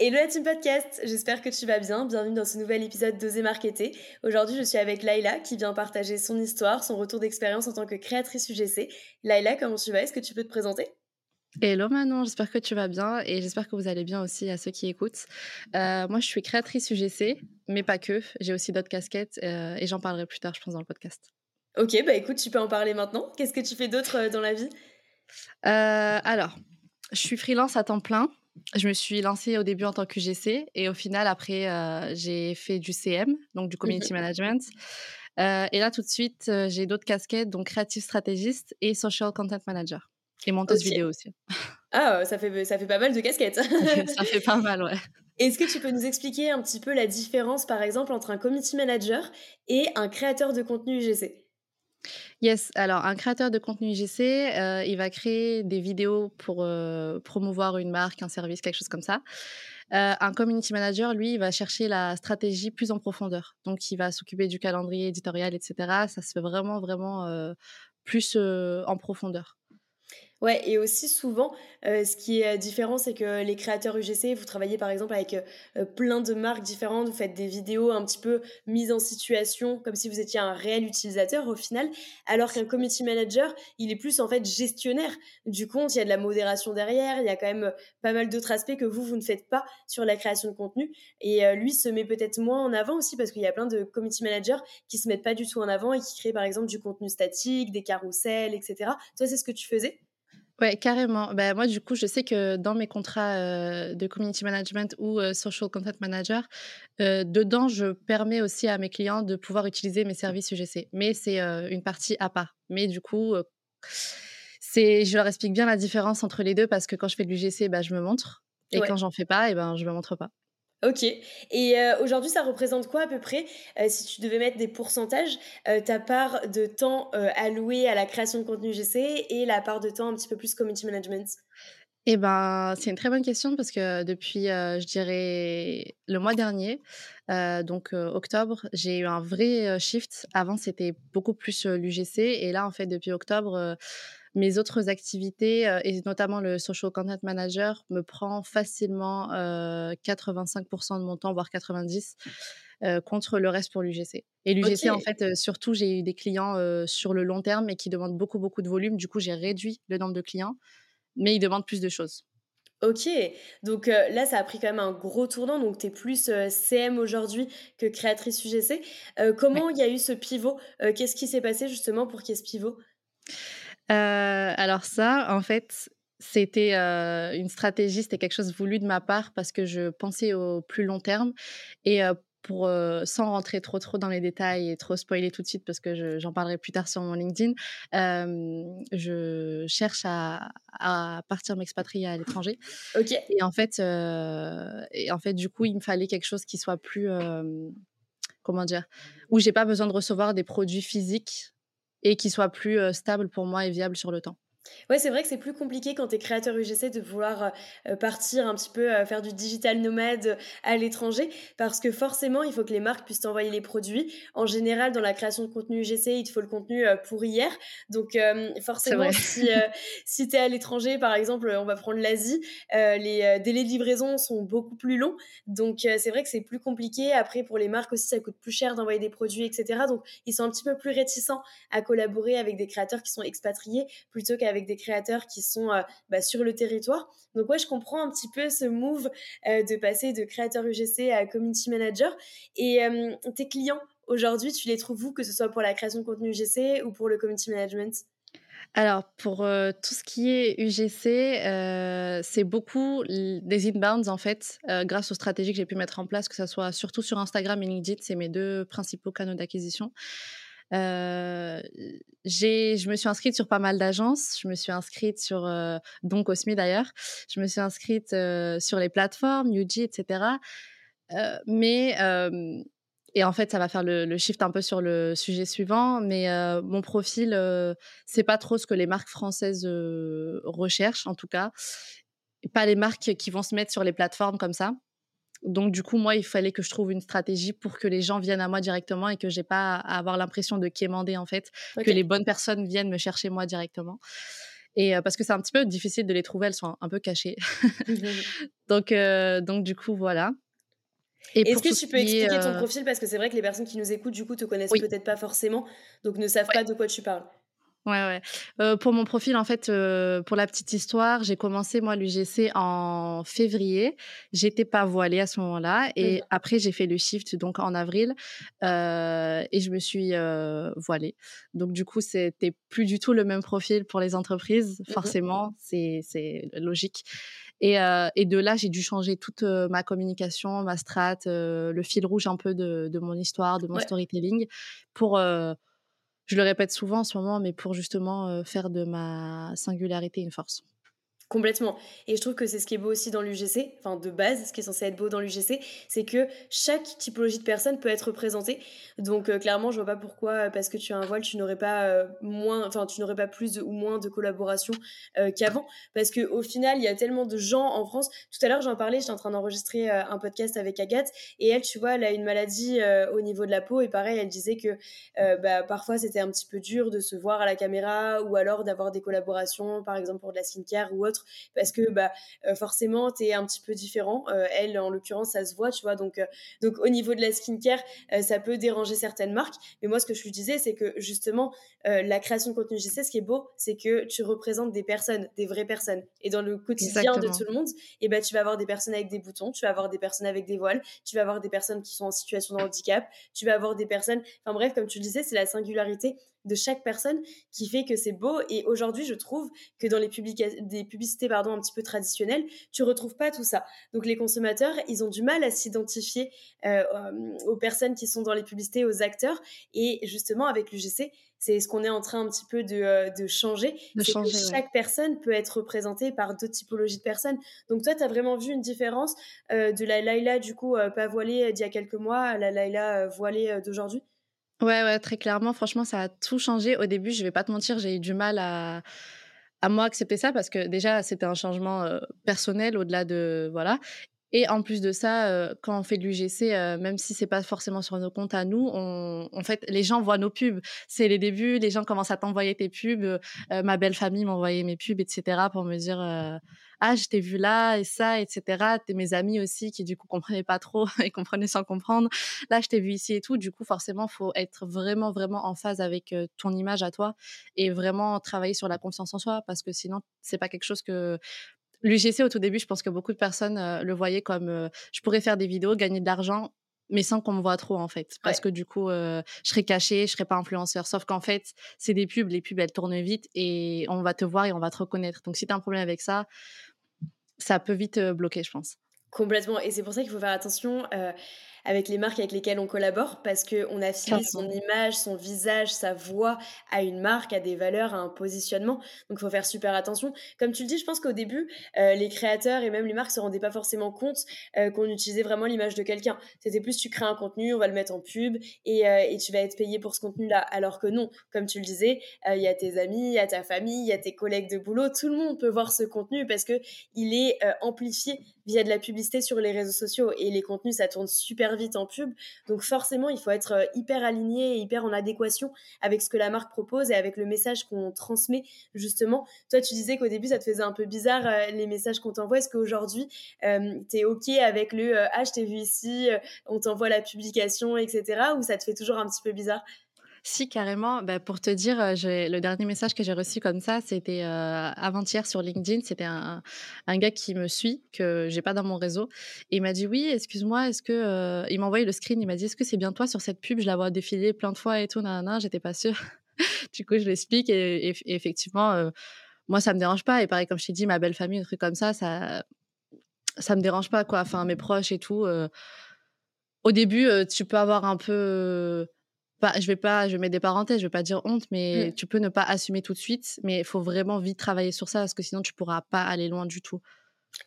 Hello la team podcast, j'espère que tu vas bien. Bienvenue dans ce nouvel épisode d'Oser Marketer. Aujourd'hui, je suis avec Laila qui vient partager son histoire, son retour d'expérience en tant que créatrice UGC. Laila, comment tu vas? Est-ce que tu peux te présenter? Hello Manon, j'espère que tu vas bien et j'espère que vous allez bien aussi à ceux qui écoutent. Euh, moi, je suis créatrice UGC, mais pas que. J'ai aussi d'autres casquettes euh, et j'en parlerai plus tard, je pense, dans le podcast. Ok, bah écoute, tu peux en parler maintenant. Qu'est-ce que tu fais d'autre euh, dans la vie? Alors, je suis freelance à temps plein je me suis lancée au début en tant que GC et au final, après, euh, j'ai fait du CM, donc du Community Management. Euh, et là, tout de suite, euh, j'ai d'autres casquettes, donc Creative Stratégiste et Social Content Manager. Et monteuse vidéo aussi. Ah, ça fait, ça fait pas mal de casquettes. ça fait pas mal, ouais. Est-ce que tu peux nous expliquer un petit peu la différence, par exemple, entre un Community Manager et un créateur de contenu UGC Yes, alors un créateur de contenu IGC, euh, il va créer des vidéos pour euh, promouvoir une marque, un service, quelque chose comme ça. Euh, un community manager, lui, il va chercher la stratégie plus en profondeur. Donc, il va s'occuper du calendrier éditorial, etc. Ça se fait vraiment, vraiment plus en profondeur. Ouais, et aussi souvent, euh, ce qui est différent, c'est que les créateurs UGC, vous travaillez par exemple avec euh, plein de marques différentes, vous faites des vidéos un petit peu mises en situation, comme si vous étiez un réel utilisateur au final, alors qu'un community manager, il est plus en fait gestionnaire du compte, il y a de la modération derrière, il y a quand même pas mal d'autres aspects que vous, vous ne faites pas sur la création de contenu, et euh, lui se met peut-être moins en avant aussi, parce qu'il y a plein de community managers qui se mettent pas du tout en avant et qui créent par exemple du contenu statique, des carousels, etc. Toi, c'est ce que tu faisais? Ouais, carrément. Ben, moi, du coup, je sais que dans mes contrats euh, de community management ou euh, social content manager, euh, dedans, je permets aussi à mes clients de pouvoir utiliser mes services UGC. Mais c'est une partie à part. Mais du coup, c'est, je leur explique bien la différence entre les deux parce que quand je fais de l'UGC, ben, je me montre. Et quand j'en fais pas, et ben, je me montre pas. Ok. Et euh, aujourd'hui, ça représente quoi à peu près, euh, si tu devais mettre des pourcentages, euh, ta part de temps alloué à la création de contenu GC et la part de temps un petit peu plus community management? Eh ben, c'est une très bonne question parce que depuis, je dirais, le mois dernier, donc octobre, j'ai eu un vrai shift. Avant, c'était beaucoup plus l'UGC et là, en fait, depuis octobre mes autres activités, et notamment le social content manager, me prend facilement 85% de mon temps, voire 90%, contre le reste pour l'UGC. Et l'UGC, en fait, surtout, j'ai eu des clients sur le long terme et qui demandent beaucoup, beaucoup de volume. Du coup, j'ai réduit le nombre de clients, mais ils demandent plus de choses. Ok, donc là, ça a pris quand même un gros tournant. Donc, tu es plus CM aujourd'hui que créatrice UGC. comment il y a eu ce pivot Qu'est-ce qui s'est passé justement pour qu'il y ait ce pivot? Euh, alors ça, en fait, c'était euh, une stratégie, c'était quelque chose voulu de ma part parce que je pensais au plus long terme et euh, pour sans rentrer trop trop dans les détails et trop spoiler tout de suite parce que j'en parlerai plus tard sur mon LinkedIn, je cherche à, à partir m'expatrier à l'étranger. Ok. Et en fait, et en fait, du coup, il me fallait quelque chose qui soit plus comment dire, où j'ai pas besoin de recevoir des produits physiques et qui soit plus stable pour moi et viable sur le temps. Ouais, c'est vrai que c'est plus compliqué quand tu es créateur UGC de vouloir euh, partir un petit peu euh, faire du digital nomade à l'étranger parce que forcément, il faut que les marques puissent t'envoyer les produits. En général, dans la création de contenu UGC, il te faut le contenu euh, pour hier. Donc, forcément, si, si tu es à l'étranger, par exemple, on va prendre l'Asie, les délais de livraison sont beaucoup plus longs. Donc, c'est vrai que c'est plus compliqué. Après, pour les marques aussi, ça coûte plus cher d'envoyer des produits, etc. Donc, ils sont un petit peu plus réticents à collaborer avec des créateurs qui sont expatriés plutôt qu'avec avec des créateurs qui sont euh, bah, sur le territoire. Donc ouais, je comprends un petit peu ce move euh, de passer de créateur UGC à community manager. Et euh, tes clients aujourd'hui, tu les trouves où, que ce soit pour la création de contenu UGC ou pour le community management? Alors, pour tout ce qui est UGC, c'est beaucoup des inbounds, en fait, grâce aux stratégies que j'ai pu mettre en place, que ce soit surtout sur Instagram et LinkedIn, c'est mes deux principaux canaux d'acquisition. Euh, je me suis inscrite sur pas mal d'agences. Je me suis inscrite sur euh, Don Cosmi d'ailleurs. Je me suis inscrite sur les plateformes, UG, etc. Mais Et en fait, ça va faire le, shift un peu sur le sujet suivant. Mais mon profil, c'est pas trop ce que les marques françaises recherchent, en tout cas. pas les marques qui vont se mettre sur les plateformes comme ça. Donc, du coup, moi, il fallait que je trouve une stratégie pour que les gens viennent à moi directement et que j'ai pas à avoir l'impression de quémander, en fait, que les bonnes personnes viennent me chercher moi directement. Et parce que c'est un petit peu difficile de les trouver, elles sont un, peu cachées. Donc, donc, du coup, voilà. Est-ce que tu peux expliquer ton profil? Parce que c'est vrai que les personnes qui nous écoutent, du coup, te connaissent peut-être pas forcément, donc ne savent pas de quoi tu parles. Ouais, ouais. pour mon profil, en fait, pour la petite histoire, j'ai commencé, moi, l'UGC en février. J'étais pas voilée à ce moment-là. Et après, j'ai fait le shift, donc en avril. et je me suis voilée. Donc, du coup, c'était plus du tout le même profil pour les entreprises. Mmh forcément, c'est logique. Et, et, de là, j'ai dû changer toute ma communication, ma strat, le fil rouge un peu de, de mon histoire, de mon storytelling pour je le répète souvent en ce moment, mais pour justement faire de ma singularité une force. Complètement. Et je trouve que c'est ce qui est beau aussi dans l'UGC, enfin de base, ce qui est censé être beau dans l'UGC, c'est que chaque typologie de personne peut être représentée. Donc euh, clairement, je vois pas pourquoi, euh, parce que tu as un voile, tu n'aurais pas euh, moins, enfin tu n'aurais pas plus ou moins de collaboration qu'avant, parce que au final, il y a tellement de gens en France. Tout à l'heure, j'en parlais, j'étais en train d'enregistrer un podcast avec Agathe, et elle, tu vois, elle a une maladie au niveau de la peau, et pareil, elle disait que bah, parfois c'était un petit peu dur de se voir à la caméra, ou alors d'avoir des collaborations, par exemple pour de la skincare ou autre parce que bah, euh, forcément, tu es un petit peu différent. Euh, elle, en l'occurrence, ça se voit, tu vois. Donc, euh, donc au niveau de la skincare, ça peut déranger certaines marques. Mais moi, ce que je lui disais, c'est que justement, la création de contenu JC, ce qui est beau, c'est que tu représentes des personnes, des vraies personnes. Et dans le quotidien de tout le monde, et eh ben, tu vas avoir des personnes avec des boutons, tu vas avoir des personnes avec des voiles, tu vas avoir des personnes qui sont en situation de handicap, tu vas avoir des personnes. Enfin bref, comme tu le disais, c'est la singularité de chaque personne qui fait que c'est beau. Et aujourd'hui, je trouve que dans les des publicités pardon, un petit peu traditionnelles, tu retrouves pas tout ça. Donc les consommateurs, ils ont du mal à s'identifier euh, aux personnes qui sont dans les publicités, aux acteurs. Et justement, avec l'UGC, c'est ce qu'on est en train un petit peu de, euh, changer. De changer chaque personne peut être représentée par deux typologies de personnes. Donc toi, tu as vraiment vu une différence euh, de la Laila, du coup, pas voilée d'il y a quelques mois à la Laila voilée d'aujourd'hui? Ouais, ouais, très clairement. Franchement, ça a tout changé. Au début, je vais pas te mentir, j'ai eu du mal à, à moi accepter ça parce que déjà, c'était un changement personnel au-delà de. Voilà. Et en plus de ça, quand on fait de l'UGC, même si c'est pas forcément sur nos comptes à nous, on, en fait, les gens voient nos pubs. C'est les débuts, les gens commencent à t'envoyer tes pubs. ma belle famille m'envoyait mes pubs, etc., pour me dire ah, je t'ai vu là et ça, etc. T'es mes amis aussi qui du coup comprenaient pas trop et comprenaient sans comprendre. Là, je t'ai vu ici et tout. Du coup, forcément, faut être vraiment, vraiment en phase avec ton image à toi et vraiment travailler sur la confiance en soi parce que sinon, c'est pas quelque chose que L'UGC, au tout début, je pense que beaucoup de personnes le voyaient comme je pourrais faire des vidéos, gagner de l'argent, mais sans qu'on me voit trop en fait parce que du coup je serais cachée je serais pas influenceur sauf qu'en fait c'est des pubs les pubs elles tournent vite et on va te voir et on va te reconnaître donc si tu as un problème avec ça ça peut vite bloquer, je pense. Complètement. Et c'est pour ça qu'il faut faire attention avec les marques avec lesquelles on collabore parce qu'on affilie son image, son visage, sa voix à une marque, à des valeurs, à un positionnement. Donc il faut faire super attention. Comme tu le dis, je pense qu'au début, euh, les créateurs et même les marques se rendaient pas forcément compte euh, qu'on utilisait vraiment l'image de quelqu'un. C'était plus tu crées un contenu, on va le mettre en pub et, euh, et tu vas être payé pour ce contenu-là. Alors que non, comme tu le disais, il y a tes amis, il y a ta famille, il y a tes collègues de boulot, tout le monde peut voir ce contenu parce que il est amplifié via de la publicité sur les réseaux sociaux et les contenus ça tourne super vite en pub. Donc forcément il faut être euh, hyper aligné et hyper en adéquation avec ce que la marque propose et avec le message qu'on transmet justement. Toi tu disais qu'au début ça te faisait un peu bizarre euh, les messages qu'on t'envoie. Est-ce qu'aujourd'hui euh, tu es ok avec le ah je t'ai vu ici on t'envoie la publication etc ou ça te fait toujours un petit peu bizarre? Si, carrément. Bah, pour te dire, le dernier message que j'ai reçu comme ça, c'était avant-hier sur LinkedIn. C'était un, gars qui me suit, que j'ai pas dans mon réseau. Et il m'a dit Oui, excuse-moi, est-ce que. il m'a envoyé le screen. Il m'a dit Est-ce que c'est bien toi sur cette pub? Je la vois défiler plein de fois et tout. Nanana, j'étais pas sûre. du coup, je l'explique. Et, effectivement, moi, ça me dérange pas. Et pareil, comme je t'ai dit, ma belle famille, un truc comme ça, ça, ça me dérange pas, quoi. Enfin, mes proches et tout. au début, tu peux avoir un peu je vais pas, je mettre des parenthèses, je vais pas dire honte, mais mmh. tu peux ne pas assumer tout de suite, mais il faut vraiment vite travailler sur ça parce que sinon tu pourras pas aller loin du tout.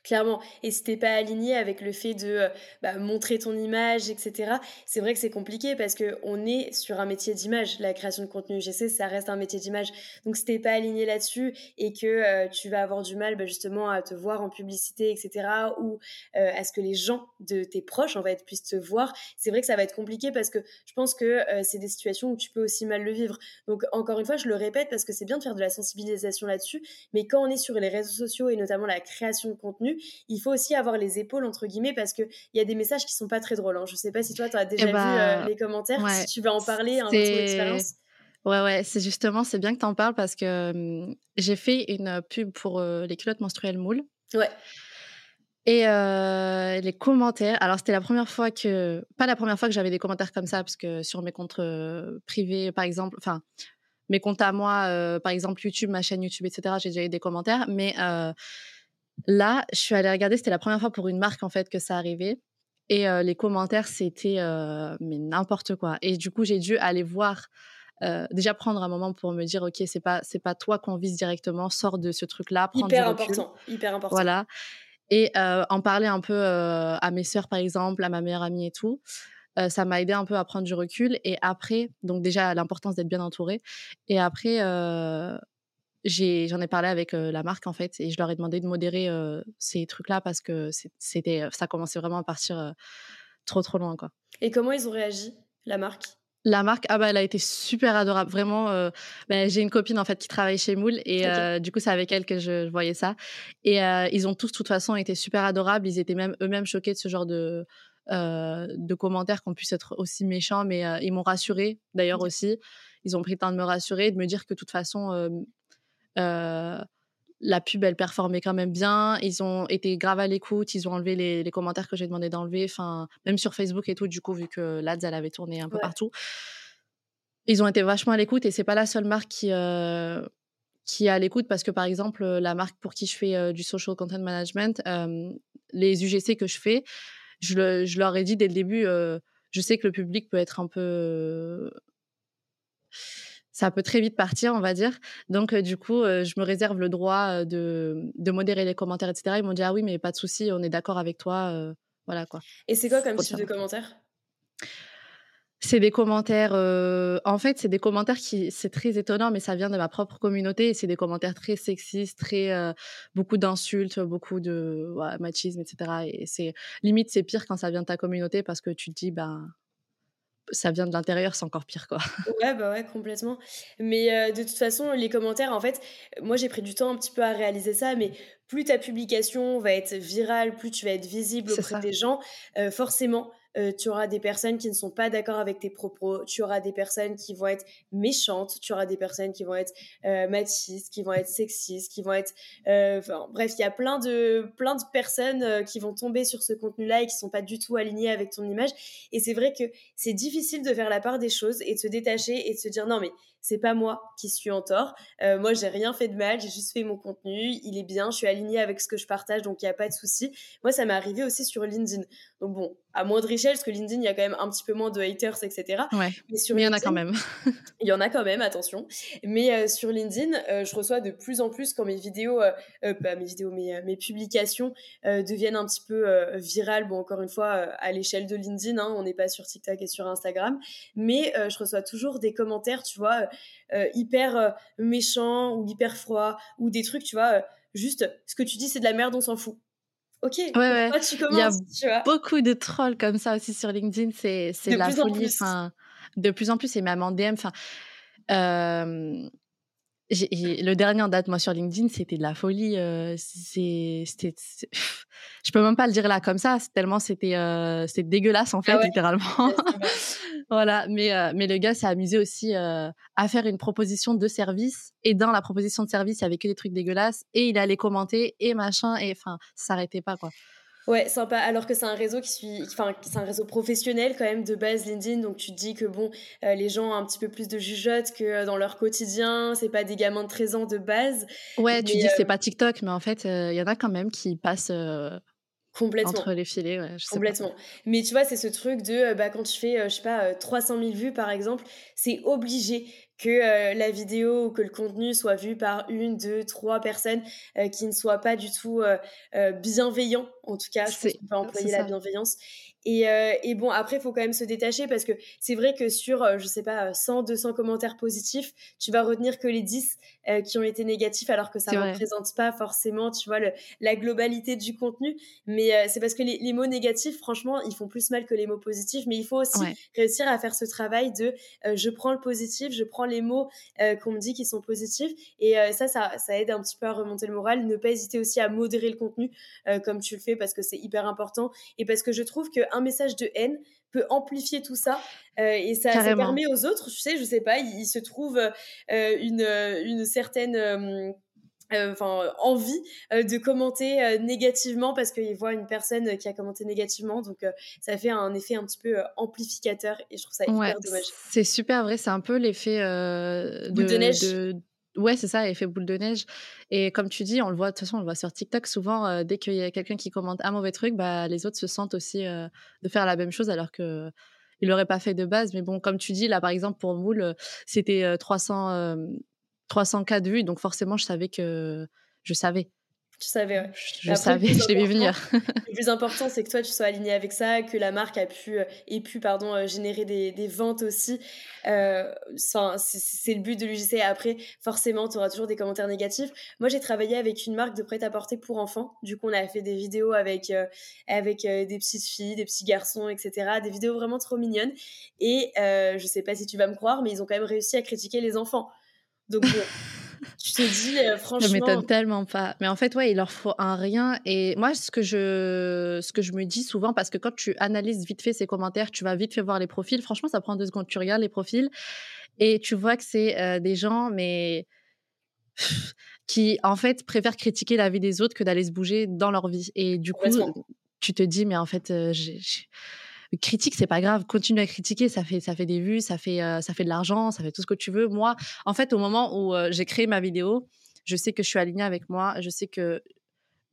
Clairement. Et si t'es pas aligné avec le fait de euh, bah, montrer ton image, etc., c'est vrai que c'est compliqué parce que on est sur un métier d'image. La création de contenu UGC, ça reste un métier d'image. Donc si t'es pas aligné là-dessus et que euh, tu vas avoir du mal bah, justement à te voir en publicité, etc., ou euh, à ce que les gens de tes proches en fait puissent te voir, c'est vrai que ça va être compliqué parce que je pense que c'est des situations où tu peux aussi mal le vivre. Donc encore une fois, je le répète parce que c'est bien de faire de la sensibilisation là-dessus, mais quand on est sur les réseaux sociaux et notamment la création de contenu, il faut aussi avoir les épaules, entre guillemets, parce qu'il y a des messages qui sont pas très drôles. Hein. Je sais pas si toi, tu as déjà eh vu euh, bah, les commentaires, si tu veux en parler, un expérience. Ouais, ouais, c'est justement, c'est bien que tu en parles parce que j'ai fait une pub pour euh, les culottes menstruelles moules. Ouais. Et euh, les commentaires, alors c'était la première fois que, pas la première fois que j'avais des commentaires comme ça, parce que sur mes comptes privés, par exemple, enfin, mes comptes à moi, par exemple YouTube, ma chaîne YouTube, etc., j'ai déjà eu des commentaires, mais Là, je suis allée regarder, c'était la première fois pour une marque en fait que ça arrivait. Et euh, les commentaires, c'était euh, mais n'importe quoi. Et du coup, j'ai dû aller voir, euh, déjà prendre un moment pour me dire, ok, c'est pas c'est pas toi qu'on vise directement, sors de ce truc-là, prends hyper important, hyper important. Voilà. Et en parler un peu à mes sœurs par exemple, à ma meilleure amie et tout. ça m'a aidé un peu à prendre du recul et après donc déjà l'importance d'être bien entourée et après j'en ai, parlé avec la marque en fait et je leur ai demandé de modérer ces trucs-là parce que c'était, ça commençait vraiment à partir trop trop loin quoi. Et comment ils ont réagi, la marque? La marque, ah bah, elle a été super adorable. Vraiment, bah, j'ai une copine en fait qui travaille chez Moule et du coup, c'est avec elle que je, voyais ça. Et ils ont tous, de toute façon, été super adorables. Ils étaient même eux-mêmes choqués de ce genre de, de commentaires qu'on puisse être aussi méchants, mais ils m'ont rassuré d'ailleurs aussi. Ils ont pris le temps de me rassurer, de me dire que de toute façon, la pub, elle performait quand même bien. Ils ont été grave à l'écoute. Ils ont enlevé les, commentaires que j'ai demandé d'enlever. Enfin, même sur Facebook et tout, du coup, vu que l'ADS, elle avait tourné un peu partout. Ils ont été vachement à l'écoute et c'est pas la seule marque qui, qui est à l'écoute parce que, par exemple, la marque pour qui je fais du social content management, les UGC que je fais, je, je, leur ai dit dès le début, je sais que le public peut être un peu ça peut très vite partir, on va dire. Donc, du coup, je me réserve le droit de, de, modérer les commentaires, etc. Ils m'ont dit, ah oui, mais pas de souci, on est d'accord avec toi. voilà quoi. Et c'est quoi comme type de commentaires? C'est des commentaires. en fait, c'est des commentaires qui, c'est très étonnant, mais ça vient de ma propre communauté. Et c'est des commentaires très sexistes, très beaucoup d'insultes, beaucoup de machisme, etc. Et c'est limite, c'est pire quand ça vient de ta communauté parce que tu te dis, ben, ça vient de l'intérieur, c'est encore pire, quoi. Ouais, bah ouais, complètement. Mais euh, de toute façon, les commentaires, en fait, moi j'ai pris du temps un petit peu à réaliser ça, mais plus ta publication va être virale, plus tu vas être visible auprès des gens, euh, forcément, euh, tu auras des personnes qui ne sont pas d'accord avec tes propos, tu auras des personnes qui vont être méchantes, tu auras des personnes qui vont être euh, machistes, qui vont être sexistes, qui vont être... Euh, bref, il y a plein de, plein de personnes qui vont tomber sur ce contenu-là et qui sont pas du tout alignées avec ton image. Et c'est vrai que c'est difficile de faire la part des choses et de se détacher et de se dire non mais c'est pas moi qui suis en tort. Euh, moi, j'ai rien fait de mal, j'ai juste fait mon contenu, il est bien, je suis alignée avec ce que je partage, donc il n'y a pas de souci. Moi, ça m'est arrivé aussi sur LinkedIn. Donc bon, à moindre échelle, parce que LinkedIn, il y a quand même un petit peu moins de haters, etc. Ouais. Mais, il y en a quand même. il y en a quand même, attention. Mais euh, sur LinkedIn, euh, je reçois de plus en plus quand mes vidéos, pas mes vidéos, mes, mes publications deviennent un petit peu virales. Bon, encore une fois, à l'échelle de LinkedIn, hein, on n'est pas sur TikTok et sur Instagram, mais je reçois toujours des commentaires, tu vois euh, hyper euh, méchant ou hyper froid ou des trucs, tu vois, euh, juste ce que tu dis c'est de la merde, on s'en fout. Ok, ouais, ouais. tu commences, Il y a beaucoup de trolls comme ça aussi sur LinkedIn, c'est la folie. de plus en plus, et même en DM. Enfin, le dernier en date, moi, sur LinkedIn, c'était de la folie. Euh, c'était, je peux même pas le dire là comme ça, tellement c'était, euh, dégueulasse en fait, ah littéralement. voilà, mais euh, mais le gars s'est amusé aussi euh, à faire une proposition de service et dans la proposition de service, il y avait que des trucs dégueulasses et il allait commenter et machin et enfin, ça s'arrêtait pas quoi. Ouais, sympa. Alors que c'est un réseau qui suit, enfin, c'est un réseau professionnel quand même de base LinkedIn. Donc tu te dis que bon, euh, les gens ont un petit peu plus de jugeote que euh, dans leur quotidien. C'est pas des gamins de 13 ans de base. Ouais, tu dis que c'est euh, pas TikTok, mais en fait, il y en a quand même qui passent Complètement. Entre les filets, ouais, je sais Complètement. Mais tu vois, c'est ce truc de, bah, quand tu fais, je sais pas, 300 000 vues, par exemple, c'est obligé que la vidéo ou que le contenu soit vu par une, deux, trois personnes qui ne soient pas du tout bienveillants. En tout cas, je pense qu'on peut employer la bienveillance. Et, et, bon, après, il faut quand même se détacher parce que c'est vrai que sur, je sais pas, 100, 200 commentaires positifs, tu vas retenir que les 10 qui ont été négatifs alors que ça ne représente pas forcément, tu vois, le, la globalité du contenu. Mais c'est parce que les, les, mots négatifs, franchement, ils font plus mal que les mots positifs. Mais il faut aussi réussir à faire ce travail de je prends le positif, je prends les mots qu'on me dit qui sont positifs. Et ça, ça, ça, aide un petit peu à remonter le moral. Ne pas hésiter aussi à modérer le contenu comme tu le fais parce que c'est hyper important. Et parce que je trouve que un message de haine peut amplifier tout ça euh, et ça, permet aux autres, tu sais, je sais pas, il, se trouve euh, une, une certaine euh, enfin envie de commenter négativement parce qu'il voit une personne qui a commenté négativement donc ça fait un effet un petit peu amplificateur et je trouve ça hyper dommage. c'est super vrai c'est un peu l'effet de, de, neige Ouais, c'est ça, effet boule de neige. Et comme tu dis, on le voit, de toute façon, on le voit sur TikTok souvent, euh, dès qu'il y a quelqu'un qui commente un mauvais truc, bah, les autres se sentent aussi euh, de faire la même chose alors que il l'aurait pas fait de base. Mais bon, comme tu dis, là, par exemple, pour Moule, c'était 300, 300 cas de vues, donc forcément, je savais que je savais. Tu savais, Je, savais, je l'ai vu venir. le plus important, c'est que toi, tu sois aligné avec ça, que la marque a pu, euh, ait pu pardon, euh, générer des, des ventes aussi. Euh, c'est le but de l'UGC. Après, forcément, tu auras toujours des commentaires négatifs. Moi, j'ai travaillé avec une marque de prêt-à-porter pour enfants. Du coup, on a fait des vidéos avec, euh, avec des petites filles, des petits garçons, etc. Des vidéos vraiment trop mignonnes. Et je sais pas si tu vas me croire, mais ils ont quand même réussi à critiquer les enfants. Donc, je te dis, franchement. M'étonne tellement pas. Mais en fait, ouais, il leur faut un rien. Et moi, ce que je, ce que je me dis souvent, parce que quand tu analyses vite fait ces commentaires, tu vas vite fait voir les profils. Franchement, ça prend deux secondes. Tu regardes les profils et tu vois que c'est des gens, mais qui, en fait, préfèrent critiquer la vie des autres que d'aller se bouger dans leur vie. Et du coup, tu te dis, mais en fait, j'ai critique, c'est pas grave. Continue à critiquer, ça fait, ça fait des vues, ça fait, euh, ça fait de l'argent, ça fait tout ce que tu veux. Moi, en fait, au moment où euh, j'ai créé ma vidéo, je sais que je suis alignée avec moi, je sais que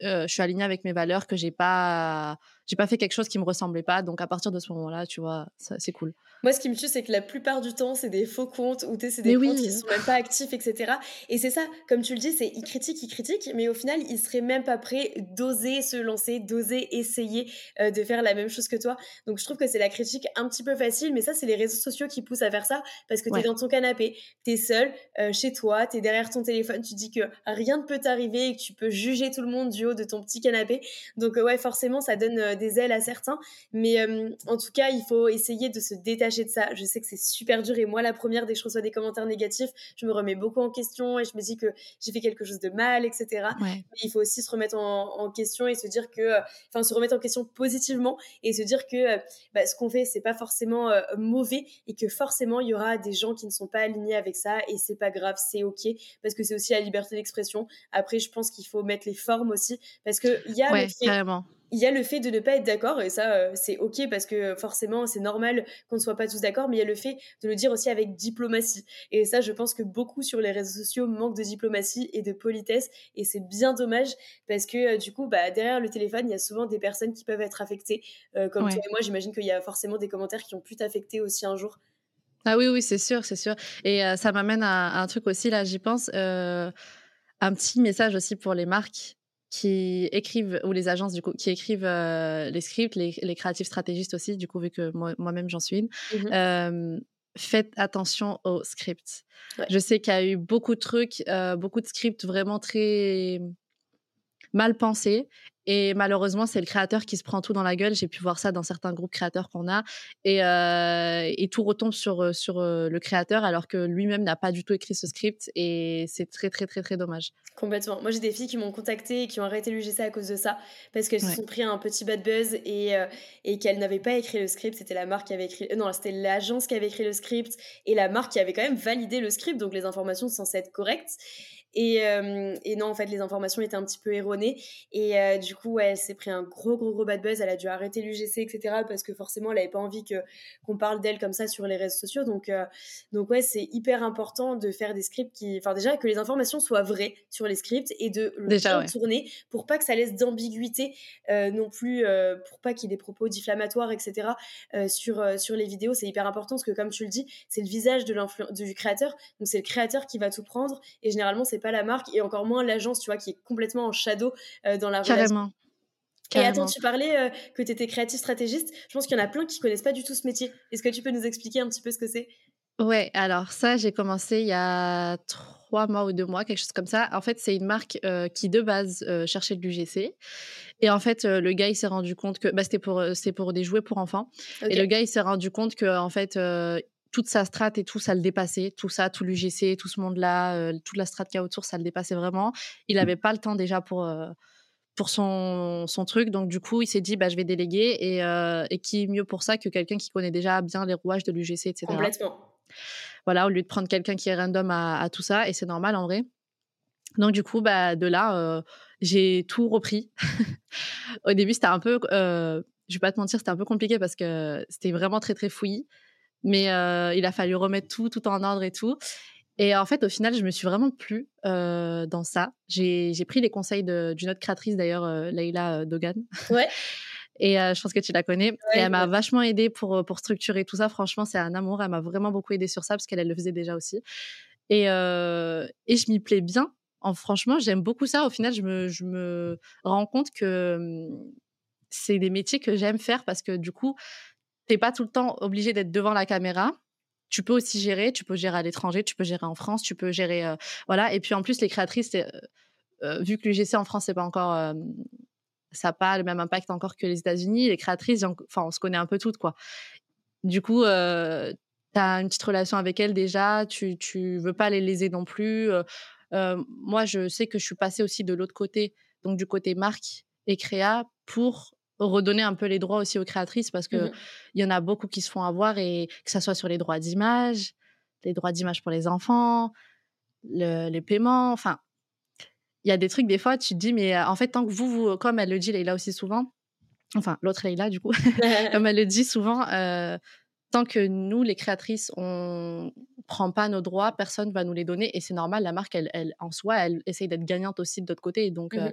euh, je suis alignée avec mes valeurs, que j'ai pas, j'ai pas fait quelque chose qui me ressemblait pas. Donc à partir de ce moment-là, tu vois, c'est cool. Moi, ce qui me tue, c'est que la plupart du temps, c'est des faux comptes ou c'est des comptes qui sont même pas actifs, etc. Et c'est ça, comme tu le dis, c'est ils critiquent, ils critiquent, mais au final, ils seraient même pas prêts d'oser se lancer, d'oser essayer euh, de faire la même chose que toi. Donc je trouve que c'est la critique un petit peu facile, mais ça, c'est les réseaux sociaux qui poussent à faire ça parce que tu es dans ton canapé, tu es seul euh, chez toi, tu es derrière ton téléphone, tu dis que rien ne peut t'arriver et que tu peux juger tout le monde du haut de ton petit canapé. Donc ouais, forcément, ça donne des ailes à certains. Mais euh, en tout cas, il faut essayer de se détacher de ça. Je sais que c'est super dur et moi, la première, dès que je reçois des commentaires négatifs, je me remets beaucoup en question et je me dis que j'ai fait quelque chose de mal, etc. Mais il faut aussi se remettre en, question et se dire que, euh, enfin, se remettre en question positivement et se dire que euh, bah, ce qu'on fait, c'est pas forcément mauvais et que forcément, il y aura des gens qui ne sont pas alignés avec ça et c'est pas grave, c'est ok parce que c'est aussi la liberté d'expression. Après, je pense qu'il faut mettre les formes aussi parce que il y a ouais, carrément il y a le fait de ne pas être d'accord, et ça, euh, c'est ok parce que forcément, c'est normal qu'on ne soit pas tous d'accord, mais il y a le fait de le dire aussi avec diplomatie. Et ça, je pense que beaucoup sur les réseaux sociaux manquent de diplomatie et de politesse, et c'est bien dommage parce que euh, du coup, bah, derrière le téléphone, il y a souvent des personnes qui peuvent être affectées. Euh, comme toi et moi, j'imagine qu'il y a forcément des commentaires qui ont pu t'affecter aussi un jour. Ah oui, oui, c'est sûr, c'est sûr. Et ça m'amène à, un truc aussi, là, j'y pense. un petit message aussi pour les marques qui écrivent, ou les agences du coup, qui écrivent euh, les scripts, les, les, créatifs stratégistes aussi, du coup, vu que moi-même j'en suis une, mmh faites attention aux scripts. Je sais qu'il y a eu beaucoup de trucs, euh, beaucoup de scripts vraiment très mal pensés et malheureusement, c'est le créateur qui se prend tout dans la gueule. J'ai pu voir ça dans certains groupes créateurs qu'on a. Et, euh, et, tout retombe sur, euh, sur euh, le créateur alors que lui-même n'a pas du tout écrit ce script. Et c'est très, très, très, très dommage. Complètement. Moi, j'ai des filles qui m'ont contacté et qui ont arrêté l'UGC à cause de ça. Parce qu'elles se sont pris un petit bad buzz et, et qu'elles n'avaient pas écrit le script. C'était la marque qui avait écrit. non, c'était l'agence qui avait écrit le script et la marque qui avait quand même validé le script. Donc, les informations sont censées être correctes. Et, et, non, en fait, les informations étaient un petit peu erronées. Et du coup, elle s'est pris un gros, gros, gros bad buzz. Elle a dû arrêter l'UGC, etc. Parce que forcément, elle n'avait pas envie que, qu'on parle d'elle comme ça sur les réseaux sociaux. Donc, donc ouais, c'est hyper important de faire des scripts qui. Enfin, déjà, que les informations soient vraies sur les scripts et de le tourner pour pas que ça laisse d'ambiguïté non plus, pour pas qu'il y ait des propos diffamatoires, etc. sur, sur les vidéos. C'est hyper important parce que, comme tu le dis, c'est le visage de du créateur. Donc, c'est le créateur qui va tout prendre. Et généralement, c'est pas la marque et encore moins l'agence, tu vois, qui est complètement en shadow dans la Carrément. Et attends, tu parlais que tu étais créatif stratégiste. Je pense qu'il y en a plein qui connaissent pas du tout ce métier. Est-ce que tu peux nous expliquer un petit peu ce que c'est? Ouais, alors ça, j'ai commencé il y a trois mois ou deux mois, quelque chose comme ça. En fait, c'est une marque qui, de base, cherchait de l'UGC. Et en fait, le gars, il s'est rendu compte que bah, c'était pour, pour des jouets pour enfants. Et le gars, il s'est rendu compte que, en fait, toute sa strat et tout, ça le dépassait. Tout ça, tout l'UGC, tout ce monde-là, toute la strat qu'il y a autour, ça le dépassait vraiment. Il n'avait pas le temps déjà pour pour son, son, truc. Donc, du coup, il s'est dit, bah, je vais déléguer. Et, euh, et qui mieux pour ça que quelqu'un qui connaît déjà bien les rouages de l'UGC, etc. Complètement. Voilà, au lieu de prendre quelqu'un qui est random à, tout ça. Et c'est normal en vrai. Donc, du coup, bah, de là, euh, j'ai tout repris. au début, c'était un peu, euh, je vais pas te mentir, c'était un peu compliqué parce que c'était vraiment très, très fouillis. Mais il a fallu remettre tout, tout en ordre et tout. Et en fait, au final, je me suis vraiment plu euh, dans ça. J'ai pris les conseils d'une autre créatrice, d'ailleurs, euh, Leïla euh, Dogan. Ouais. Et euh, je pense que tu la connais. et elle m'a vachement aidée pour, pour structurer tout ça. Franchement, c'est un amour. Elle m'a vraiment beaucoup aidée sur ça parce qu'elle le faisait déjà aussi. Et, et je m'y plais bien. En, franchement, j'aime beaucoup ça. Au final, je me, je me rends compte que hum, c'est des métiers que j'aime faire parce que du coup, t'es pas tout le temps obligé d'être devant la caméra tu peux aussi gérer, tu peux gérer à l'étranger, tu peux gérer en France, tu peux gérer euh, voilà. Et puis en plus les créatrices, euh, euh, vu que l'UGC en France c'est pas encore, ça n'a pas le même impact encore que les États-Unis. Les créatrices, enfin on se connaît un peu toutes quoi. Du coup, tu as une petite relation avec elles déjà, tu tu veux pas les léser non plus. moi je sais que je suis passée aussi de l'autre côté, donc du côté marque et créa pour redonner un peu les droits aussi aux créatrices parce que mmh il y en a beaucoup qui se font avoir et que ça soit sur les droits d'image, les droits d'image pour les enfants, les paiements, enfin il y a des trucs des fois tu te dis mais euh, en fait tant que vous, vous comme elle le dit Leïla aussi souvent enfin l'autre Leïla du coup comme elle le dit souvent euh, tant que nous les créatrices on prend pas nos droits personne va nous les donner et c'est normal la marque elle, elle en soi elle essaye d'être gagnante aussi de l'autre côté. Donc mmh euh,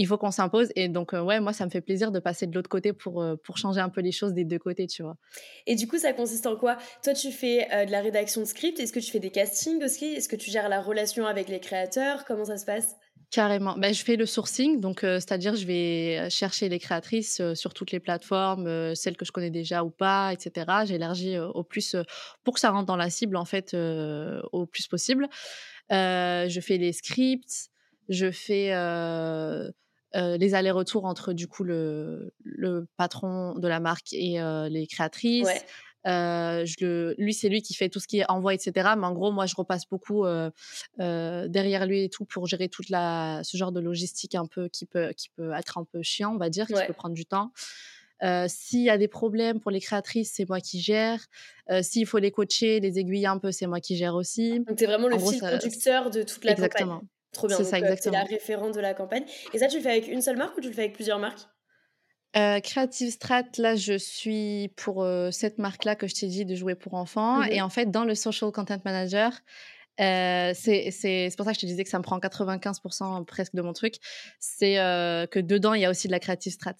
il faut qu'on s'impose. Et donc, euh, ouais, moi, ça me fait plaisir de passer de l'autre côté pour, euh, pour changer un peu les choses des deux côtés, tu vois. Et du coup, ça consiste en quoi? Toi, tu fais euh, de la rédaction de script. Est-ce que tu fais des castings aussi? Est-ce que tu gères la relation avec les créateurs? Comment ça se passe? Carrément. Ben, je fais le sourcing, donc c'est-à-dire je vais chercher les créatrices sur toutes les plateformes, celles que je connais déjà ou pas, etc. J'élargis au plus pour que ça rentre dans la cible en fait au plus possible. je fais les scripts, je fais euh, les allers-retours entre du coup le, le, patron de la marque et euh, les créatrices. Euh, je le, lui, c'est lui qui fait tout ce qui est envoi, etc. Mais en gros, moi, je repasse beaucoup derrière lui et tout pour gérer toute la, ce genre de logistique un peu qui peut, qui peut être un peu chiant, on va dire, qui peut prendre du temps. S'il y a des problèmes pour les créatrices, c'est moi qui gère. S'il faut les coacher, les aiguiller un peu, c'est moi qui gère aussi. Donc, tu es vraiment le fil conducteur de toute la Exactement. Trop bien. C'est ça, exactement. C'est la référente de la campagne. Et ça, tu le fais avec une seule marque ou tu le fais avec plusieurs marques? Euh, Creative Strat, là, je suis pour euh, cette marque-là que je t'ai dit de jouer pour enfants. Mmh et en fait, dans le Social Content Manager, euh, c'est pour ça que je te disais que ça me prend 95% presque de mon truc. C'est euh, que dedans, il y a aussi de la Creative Strat.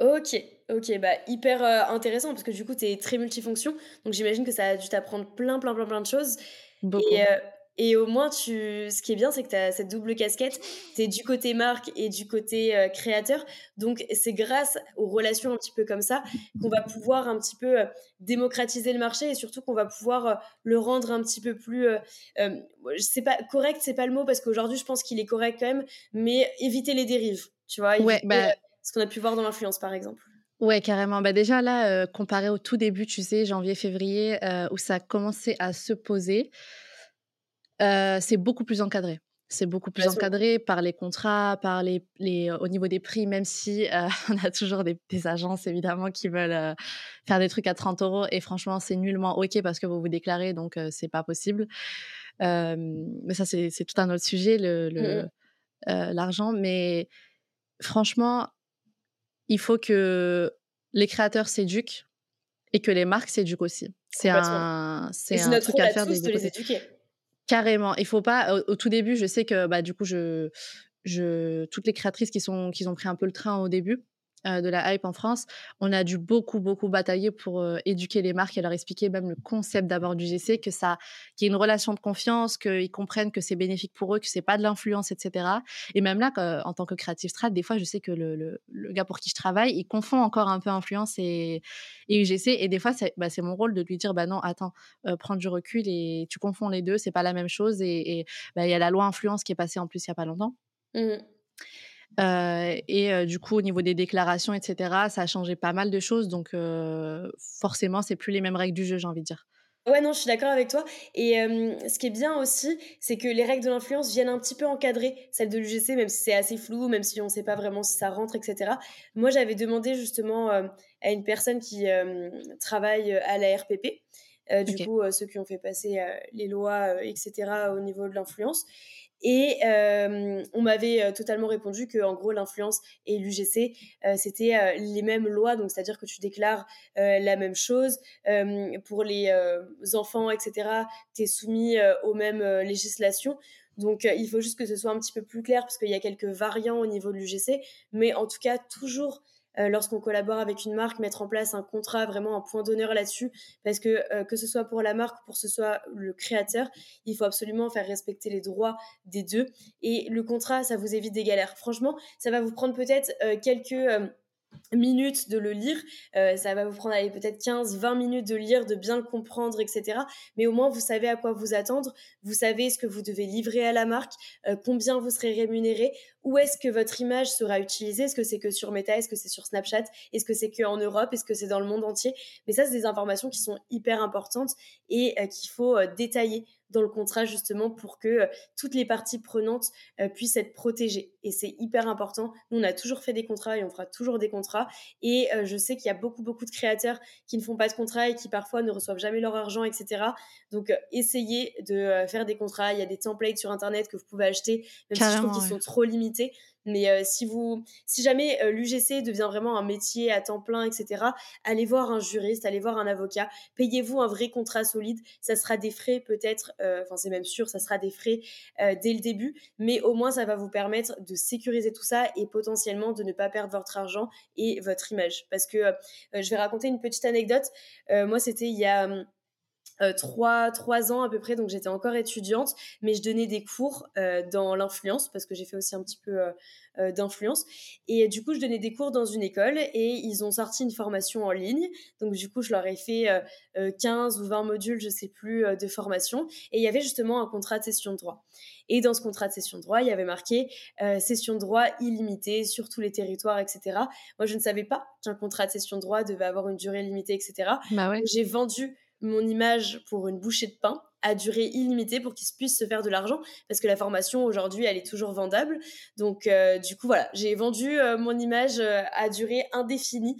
Ok, ok, bah hyper intéressant parce que du coup, tu es très multifonction. Donc j'imagine que ça a dû t'apprendre plein, plein, plein, plein de choses. Beaucoup. Et et au moins, tu... ce qui est bien, c'est que tu as cette double casquette. Tu es du côté marque et du côté euh, créateur. Donc, c'est grâce aux relations un petit peu comme ça qu'on va pouvoir un petit peu euh, démocratiser le marché et surtout qu'on va pouvoir euh, le rendre un petit peu plus. je sais pas, correct, c'est pas le mot parce qu'aujourd'hui, je pense qu'il est correct quand même, mais éviter les dérives. Tu vois, ouais, bah... ce qu'on a pu voir dans l'influence, par exemple. Ouais, carrément. Bah déjà là, comparé au tout début, tu sais, janvier-février, où ça a commencé à se poser, c'est beaucoup plus encadré. C'est beaucoup plus encadré par les contrats, par les, les, au niveau des prix, même si on a toujours des, agences évidemment qui veulent faire des trucs à 30 euros et franchement c'est nullement ok parce que vous vous déclarez donc c'est pas possible. mais ça, c'est tout un autre sujet, le, mmh l'argent. Mais franchement, il faut que les créateurs s'éduquent et que les marques s'éduquent aussi. C'est un, c'est un truc à faire de les éduquer. Carrément. Il faut pas. Au, tout début, je sais que bah du coup, je, je, toutes les créatrices qui sont qui ont pris un peu le train au début, euh, de la hype en France, on a dû beaucoup, beaucoup batailler pour euh, éduquer les marques et leur expliquer même le concept d'abord du GC, que ça, qu'il y ait une relation de confiance, qu'ils comprennent que c'est bénéfique pour eux, que c'est pas de l'influence, etc. Et même là, en tant que créative strat, des fois, je sais que le, le, gars pour qui je travaille, il confond encore un peu influence et, et UGC. Et des fois, c'est bah, mon rôle de lui dire, bah non, attends, euh, prends du recul et tu confonds les deux, c'est pas la même chose. Et bah, il y a la loi influence qui est passée en plus il y a pas longtemps. Mmh et du coup, au niveau des déclarations, etc., ça a changé pas mal de choses. Donc, forcément, c'est plus les mêmes règles du jeu, j'ai envie de dire. Ouais, non, je suis d'accord avec toi. Et ce qui est bien aussi, c'est que les règles de l'influence viennent un petit peu encadrer celles de l'UGC, même si c'est assez flou, même si on ne sait pas vraiment si ça rentre, etc. Moi, j'avais demandé justement à une personne qui travaille à la RPP, du coup, ceux qui ont fait passer les lois, etc., au niveau de l'influence. Et on m'avait totalement répondu que, en gros, l'influence et l'UGC, c'était les mêmes lois, donc c'est-à-dire que tu déclares la même chose. pour les enfants, etc., tu es soumis aux mêmes législations. Donc, il faut juste que ce soit un petit peu plus clair parce qu'il y a quelques variants au niveau de l'UGC, mais en tout cas, toujours euh, lorsqu'on collabore avec une marque, mettre en place un contrat, vraiment un point d'honneur là-dessus, parce que euh, que ce soit pour la marque ou pour ce soit le créateur, il faut absolument faire respecter les droits des deux. Et le contrat, ça vous évite des galères. Franchement, ça va vous prendre peut-être euh, quelques minutes de le lire. Euh, ça va vous prendre peut-être 15-20 minutes de lire, de bien comprendre, etc. Mais au moins, vous savez à quoi vous attendre. Vous savez ce que vous devez livrer à la marque, euh, combien vous serez rémunéré, où est-ce que votre image sera utilisée? Est-ce que c'est que sur Meta? Est-ce que c'est sur Snapchat? Est-ce que c'est que en Europe? Est-ce que c'est dans le monde entier? Mais ça, c'est des informations qui sont hyper importantes et euh, qu'il faut détailler dans le contrat justement pour que euh, toutes les parties prenantes euh, puissent être protégées. Et c'est hyper important. Nous, on a toujours fait des contrats et on fera toujours des contrats. Et euh, je sais qu'il y a beaucoup, beaucoup de créateurs qui ne font pas de contrat et qui parfois ne reçoivent jamais leur argent, etc. Donc, essayez de faire des contrats. Il y a des templates sur Internet que vous pouvez acheter, même si je trouve qu'ils sont trop limités. Mais euh, si vous, si jamais euh, l'UGC devient vraiment un métier à temps plein, etc., allez voir un juriste, allez voir un avocat, payez-vous un vrai contrat solide. Ça sera des frais peut-être, euh, enfin c'est même sûr, ça sera des frais dès le début, mais au moins ça va vous permettre de sécuriser tout ça et potentiellement de ne pas perdre votre argent et votre image. Parce que je vais raconter une petite anecdote. moi, c'était il y a hum, trois, trois ans à peu près, donc j'étais encore étudiante, mais je donnais des cours euh, dans l'influence, parce que j'ai fait aussi un petit peu euh, d'influence. Et du coup, je donnais des cours dans une école et ils ont sorti une formation en ligne. Donc du coup, je leur ai fait 15 ou 20 modules, je sais plus, de formation. Et il y avait justement un contrat de session de droit. Et dans ce contrat de session de droit, il y avait marqué session de droit illimitée sur tous les territoires, etc. Moi, je ne savais pas qu'un contrat de session de droit devait avoir une durée limitée, etc. Bah ouais. J'ai vendu mon image pour une bouchée de pain à durée illimitée pour qu'ils puissent se faire de l'argent parce que la formation aujourd'hui elle est toujours vendable. Donc euh, du coup voilà j'ai vendu euh, mon image euh, à durée indéfinie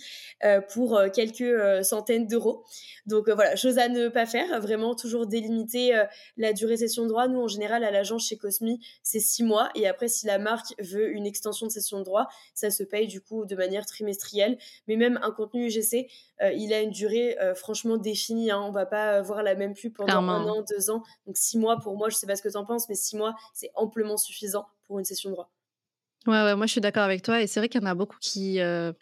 pour quelques centaines d'euros. Donc voilà chose à ne pas faire vraiment toujours délimiter la durée session de droit. Nous en général à l'agence chez Cosmi c'est six mois. Et après si la marque veut une extension de session de droit ça se paye du coup de manière trimestrielle. Mais même un contenu UGC il a une durée franchement définie hein. on va pas voir la même pub pendant un an deux ans. Donc six mois, pour moi, je sais pas ce que tu en penses, mais six mois, c'est amplement suffisant pour une session de droit. Ouais, ouais, moi je suis d'accord avec toi. Et c'est vrai qu'il y en a beaucoup qui. Euh,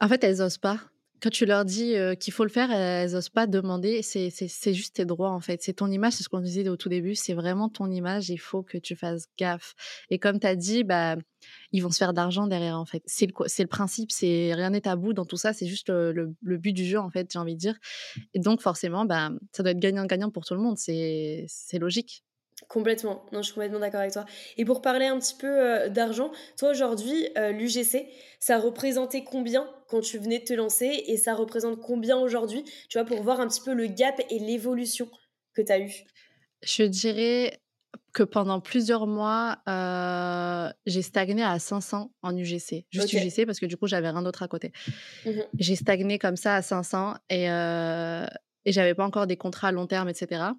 en fait, elles osent pas. Quand tu leur dis qu'il faut le faire, elles osent pas demander. C'est juste tes droits, en fait. C'est ton image, c'est ce qu'on disait au tout début. C'est vraiment ton image. Il faut que tu fasses gaffe. Et comme tu as dit, bah, ils vont se faire d'argent derrière, en fait. C'est le, le principe. c'est Rien n'est tabou dans tout ça. C'est juste le, le, but du jeu, en fait, j'ai envie de dire. Et donc, forcément, bah, ça doit être gagnant-gagnant pour tout le monde. C'est logique. Complètement, non, je suis complètement d'accord avec toi. Et pour parler un petit peu euh, d'argent, toi aujourd'hui, euh, l'UGC, ça représentait combien quand tu venais de te lancer et ça représente combien aujourd'hui, tu vois, pour voir un petit peu le gap et l'évolution que tu as eu? Je dirais que pendant plusieurs mois, euh, j'ai stagné à 500 en UGC. Juste UGC parce que du coup, j'avais rien d'autre à côté. Mmh j'ai stagné comme ça à 500 et, et j'avais pas encore des contrats à long terme, etc.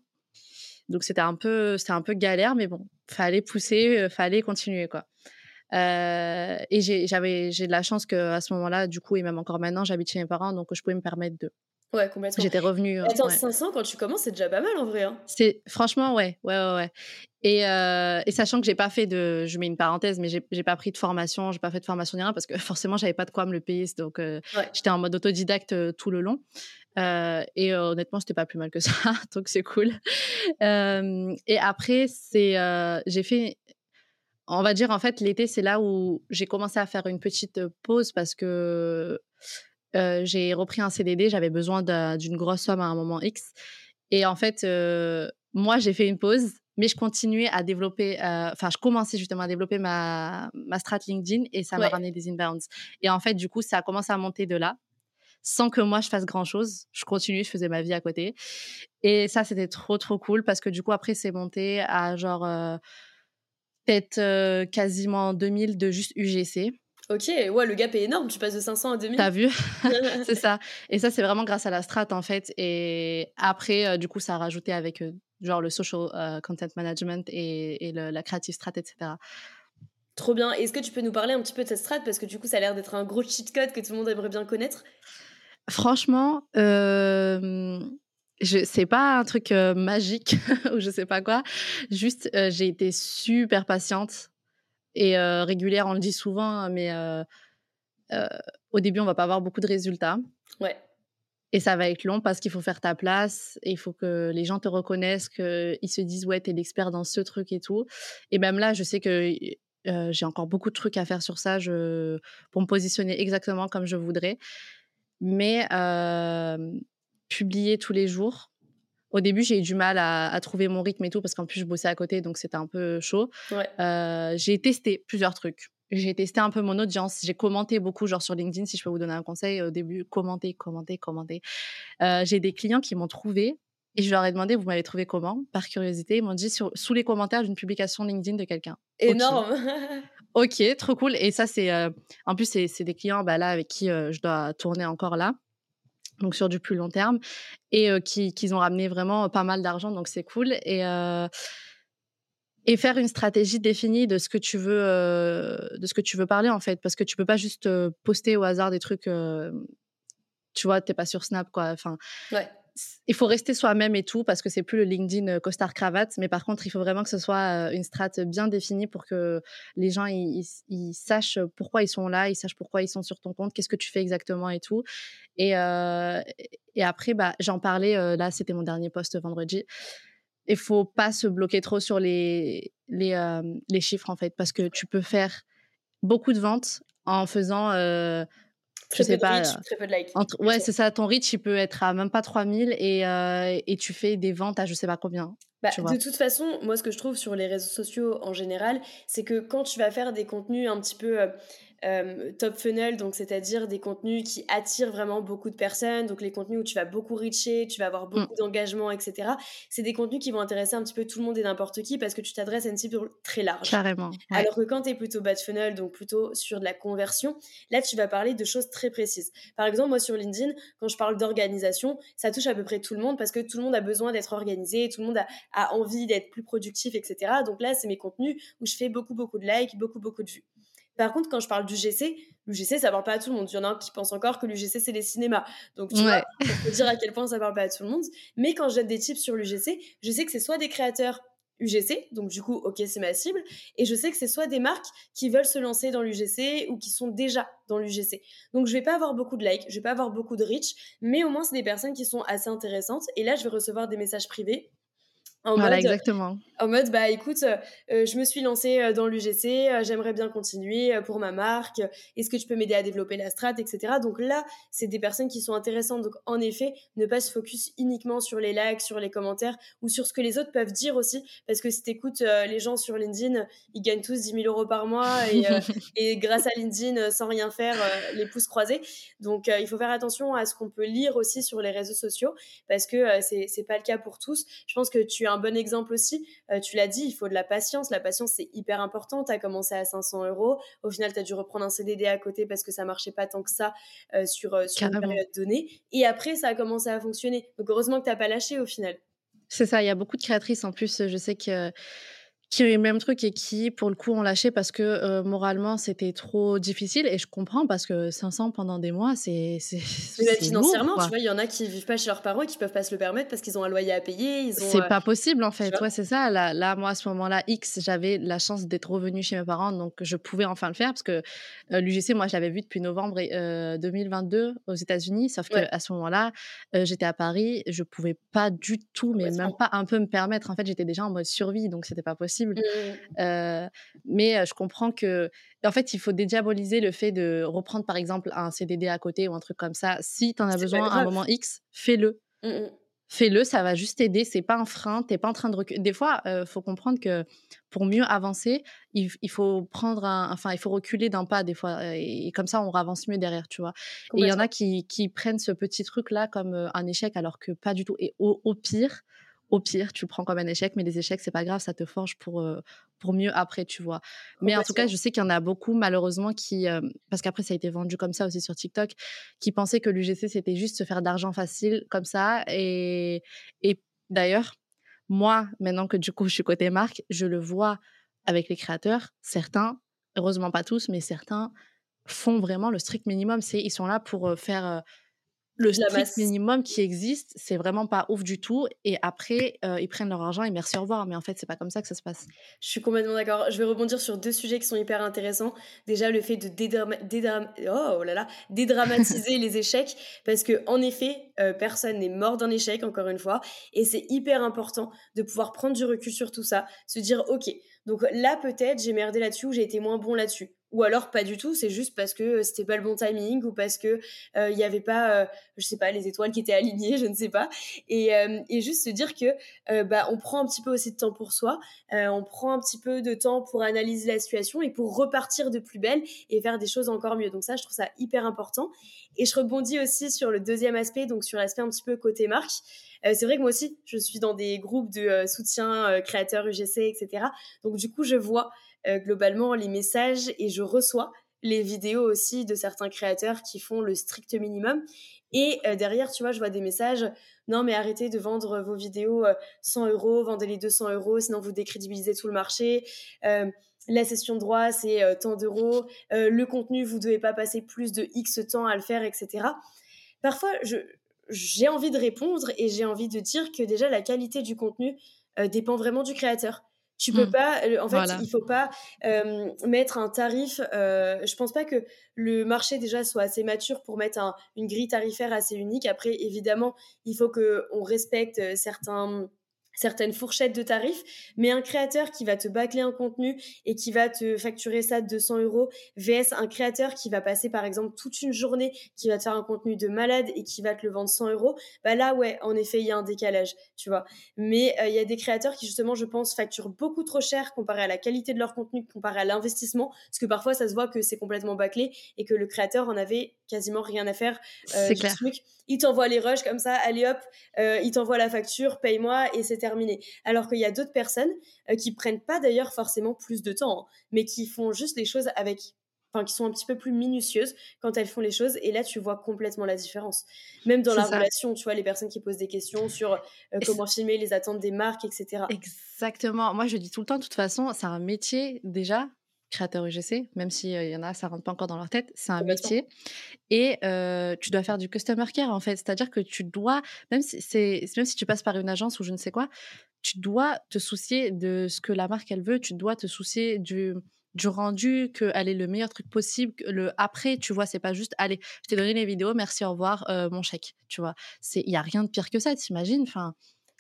Donc c'était un peu, c'était un peu galère, mais bon, fallait pousser, fallait continuer quoi. et j'avais, j'ai de la chance qu'à ce moment-là, du coup, et même encore maintenant, j'habite chez mes parents, donc je pouvais me permettre de. Ouais, complètement. J'étais revenue. Attends, 500 quand tu commences, c'est déjà pas mal en vrai. Hein. C'est franchement, ouais, ouais, ouais, ouais. Et, euh, et, sachant que j'ai pas fait de, je mets une parenthèse, mais j'ai pas pris de formation, j'ai pas fait de formation ni rien parce que forcément j'avais pas de quoi me le payer, donc euh, j'étais en mode autodidacte euh, tout le long. et honnêtement, c'était pas plus mal que ça, donc c'est cool. et après, c'est, j'ai fait, on va dire en fait l'été, c'est là où j'ai commencé à faire une petite pause parce que j'ai repris un CDD, j'avais besoin d'une grosse somme à un moment X. Et en fait, moi, j'ai fait une pause mais je continuais à développer, euh, enfin, je commençais justement à développer ma, ma strat LinkedIn et ça m'a ramené des inbounds. Et en fait, du coup, ça a commencé à monter de là sans que moi je fasse grand chose. Je continuais, je faisais ma vie à côté. Et ça, c'était trop, trop cool parce que du coup, après, c'est monté à genre peut-être quasiment 2000 de juste UGC. Ok, ouais, le gap est énorme. Tu passes de 500 à 2000. T'as vu? C'est ça. Et ça, c'est vraiment grâce à la strat, en fait. Et après, du coup, ça a rajouté avec genre le social euh, content management et, la creative strat, etc. Trop bien. Est-ce que tu peux nous parler un petit peu de cette strat? Parce que du coup, ça a l'air d'être un gros cheat code que tout le monde aimerait bien connaître. Franchement, euh, c'est pas un truc euh, magique ou je sais pas quoi. Juste, euh, j'ai été super patiente et régulière. On le dit souvent, mais au début, on va pas avoir beaucoup de résultats. Ouais. Et ça va être long parce qu'il faut faire ta place et il faut que les gens te reconnaissent, qu'ils se disent ouais, t'es l'expert dans ce truc et tout. Et même là, je sais que j'ai encore beaucoup de trucs à faire sur ça je, pour me positionner exactement comme je voudrais. Mais publier tous les jours, au début, j'ai eu du mal à, trouver mon rythme et tout parce qu'en plus, je bossais à côté, donc c'était un peu chaud. j'ai testé plusieurs trucs j'ai testé un peu mon audience. J'ai commenté beaucoup, genre sur LinkedIn, si je peux vous donner un conseil au début, commenter, commenter, commenter. Euh, j'ai des clients qui m'ont trouvé et je leur ai demandé, vous m'avez trouvé comment? Par curiosité, ils m'ont dit sur, sous les commentaires d'une publication LinkedIn de quelqu'un. Énorme Ok, trop cool. Et ça, c'est. Euh, en plus, c'est des clients bah, là avec qui euh, je dois tourner encore là. Donc sur du plus long terme. Et qui, qui ont ramené vraiment pas mal d'argent. Donc c'est cool. Et et faire une stratégie définie de ce que tu veux euh, de ce que tu veux parler en fait parce que tu peux pas juste euh, poster au hasard des trucs euh, tu vois t'es pas sur Snap quoi enfin il faut rester soi-même et tout parce que c'est plus le LinkedIn costard cravate mais par contre il faut vraiment que ce soit une strate bien définie pour que les gens sachent pourquoi ils sont là ils sachent pourquoi ils sont sur ton compte qu'est-ce que tu fais exactement et tout et et après bah j'en parlais là c'était mon dernier post vendredi il faut pas se bloquer trop sur les, euh, chiffres, en fait, parce que tu peux faire beaucoup de ventes en faisant. Euh, je sais pas. Reach, très peu de likes. ouais, c'est ça. Ton reach, il peut être à même pas 3000 et, euh, et tu fais des ventes à je sais pas combien. Bah, de toute façon, moi, ce que je trouve sur les réseaux sociaux en général, c'est que quand tu vas faire des contenus un petit peu euh, top funnel, donc c'est-à-dire des contenus qui attirent vraiment beaucoup de personnes, donc les contenus où tu vas beaucoup reacher, tu vas avoir mm. beaucoup d'engagement, etc. C'est des contenus qui vont intéresser un petit peu tout le monde et n'importe qui parce que tu t'adresses à une cible très large. Carrément. Alors que quand tu es plutôt bad funnel, donc plutôt sur de la conversion, là tu vas parler de choses très précises. Par exemple, moi sur LinkedIn, quand je parle d'organisation, ça touche à peu près tout le monde parce que tout le monde a besoin d'être organisé, tout le monde a, a envie d'être plus productif, etc. Donc là, c'est mes contenus où je fais beaucoup, beaucoup de likes, beaucoup, beaucoup de vues. Par contre, quand je parle du GC, l'UGC, ça parle pas à tout le monde. Il y en a qui pensent encore que l'UGC, c'est les cinémas. Donc, tu vois, on peut dire à quel point ça parle pas à tout le monde. Mais quand je des tips sur l'UGC, je sais que c'est soit des créateurs UGC, donc du coup, ok, c'est ma cible, et je sais que c'est soit des marques qui veulent se lancer dans l'UGC ou qui sont déjà dans l'UGC. Donc je vais pas avoir beaucoup de likes, je vais pas avoir beaucoup de reach, mais au moins c'est des personnes qui sont assez intéressantes, et là je vais recevoir des messages privés en voilà, mode, exactement. En mode, bah écoute, euh, je me suis lancée euh, dans l'UGC, euh, j'aimerais bien continuer pour ma marque, est-ce que tu peux m'aider à développer la strat, etc. Donc là, c'est des personnes qui sont intéressantes. Donc en effet, ne pas se focus uniquement sur les likes, sur les commentaires ou sur ce que les autres peuvent dire aussi. Parce que si tu écoutes les gens sur LinkedIn, ils gagnent tous 10 000 euros par mois et, et grâce à LinkedIn, sans rien faire, les pouces croisés. Donc il faut faire attention à ce qu'on peut lire aussi sur les réseaux sociaux parce que c'est pas le cas pour tous. Je pense que tu un bon exemple aussi. Euh, tu l'as dit, il faut de la patience. La patience, c'est hyper important. Tu as commencé à 500 euros. Au final, tu as dû reprendre un CDD à côté parce que ça marchait pas tant que ça euh, sur, euh, sur une période donnée. Et après, ça a commencé à fonctionner. Donc, heureusement que tu n'as pas lâché au final. C'est ça, il y a beaucoup de créatrices en plus, je sais que qui ont eu le même truc et qui, pour le coup, ont lâché parce que euh, moralement, c'était trop difficile. Et je comprends parce que 500 pendant des mois, c'est. financièrement, tu vois, il y en a qui vivent pas chez leurs parents et qui peuvent pas se le permettre parce qu'ils ont un loyer à payer. C'est euh, pas possible, en fait. Ouais, c'est ça. Là, là, moi, à ce moment-là, X, j'avais la chance d'être revenue chez mes parents, donc je pouvais enfin le faire parce que euh, l'UGC, moi, je l'avais vu depuis novembre 2022 aux États-Unis. Sauf que qu'à ce moment-là, j'étais à Paris, je pouvais pas du tout, mais même pas un peu me permettre. En fait, j'étais déjà en mode survie, donc c'était pas possible. Mmh. mais je comprends que, en fait, il faut dédiaboliser le fait de reprendre, par exemple, un CDD à côté ou un truc comme ça. Si tu en as besoin à un moment X, fais-le. Mmh fais-le, ça va juste t'aider. C'est pas un frein. T'es pas en train de reculer. Des fois, il faut comprendre que pour mieux avancer, il, faut prendre un, enfin, il faut reculer d'un pas des fois, et, comme ça, on avance mieux derrière, tu vois. Et il y en a qui, qui, prennent ce petit truc là comme un échec, alors que pas du tout. Et au pire, au pire, tu le prends comme un échec, mais les échecs, c'est pas grave, ça te forge pour, euh, pour mieux après, tu vois. Mais en tout cas, je sais qu'il y en a beaucoup, malheureusement, qui, euh, parce qu'après, ça a été vendu comme ça aussi sur TikTok, qui pensaient que l'UGC, c'était juste se faire d'argent facile comme ça. Et, et d'ailleurs, moi, maintenant que du coup, je suis côté marque, je le vois avec les créateurs, certains, heureusement pas tous, mais certains font vraiment le strict minimum. C'est, ils sont là pour euh, faire le strict minimum qui existe, c'est vraiment pas ouf du tout. Et après, euh, ils prennent leur argent et merci, au revoir. Mais en fait, c'est pas comme ça que ça se passe. Je suis complètement d'accord. Je vais rebondir sur deux sujets qui sont hyper intéressants. Déjà, le fait de oh là là, dédramatiser les échecs. Parce que, en effet, euh, personne n'est mort d'un échec, encore une fois. Et c'est hyper important de pouvoir prendre du recul sur tout ça. Se dire, OK, donc là, peut-être, j'ai merdé là-dessus ou j'ai été moins bon là-dessus ou alors pas du tout, c'est juste parce que c'était pas le bon timing ou parce que il y avait pas, je sais pas, les étoiles qui étaient alignées, je ne sais pas, et, et juste se dire que bah on prend un petit peu aussi de temps pour soi, on prend un petit peu de temps pour analyser la situation et pour repartir de plus belle et faire des choses encore mieux. Donc ça, je trouve ça hyper important. Et je rebondis aussi sur le deuxième aspect, donc sur l'aspect un petit peu côté marque. c'est vrai que moi aussi, je suis dans des groupes de soutien créateurs UGC, etc. Donc du coup, je vois euh, globalement les messages et je reçois les vidéos aussi de certains créateurs qui font le strict minimum. Et euh, derrière, tu vois, je vois des messages, non mais arrêtez de vendre vos vidéos 100 euh, euros, vendez-les 200 euros, sinon vous décrédibilisez tout le marché. la session de droit, c'est tant d'euros. le contenu, vous devez pas passer plus de X temps à le faire, etc. Parfois, j'ai envie de répondre et j'ai envie de dire que déjà la qualité du contenu dépend vraiment du créateur. Tu peux mmh. pas, en fait, il faut pas mettre un tarif. Euh, je pense pas que le marché déjà soit assez mature pour mettre une grille tarifaire assez unique. Après, évidemment, il faut que on respecte certains certaines fourchettes de tarifs, mais un créateur qui va te bâcler un contenu et qui va te facturer ça de 200 euros, vs un créateur qui va passer par exemple toute une journée, qui va te faire un contenu de malade et qui va te le vendre 100 euros, bah là ouais, en effet, il y a un décalage, tu vois. Mais euh, il y a des créateurs qui justement, je pense, facturent beaucoup trop cher comparé à la qualité de leur contenu, comparé à l'investissement, parce que parfois ça se voit que c'est complètement bâclé et que le créateur en avait quasiment rien à faire. Euh, c'est clair. Il t'envoie les rushs comme ça, allez hop, euh, il t'envoie la facture, paye-moi et c'est terminé. Alors qu'il y a d'autres personnes euh, qui prennent pas d'ailleurs forcément plus de temps, hein, mais qui font juste les choses avec enfin qui sont un petit peu plus minutieuses quand elles font les choses et là tu vois complètement la différence. Même dans la relation tu vois les personnes qui posent des questions sur euh, comment filmer les attentes des marques etc exactement. Moi je dis tout le temps de toute façon c'est un métier déjà créateur UGC, même s'il il y en a, ça rentre pas encore dans leur tête, c'est un métier. Et tu dois faire du customer care, en fait. C'est-à-dire que tu dois, même si, c'est, même si tu passes par une agence ou je ne sais quoi, tu dois te soucier de ce que la marque, elle veut, tu dois te soucier du, du rendu, qu'elle est le meilleur truc possible. Le après, tu vois, c'est pas juste, allez, je t'ai donné les vidéos, merci, au revoir, mon chèque, tu vois. Il y a rien de pire que ça, t'imagines? Enfin,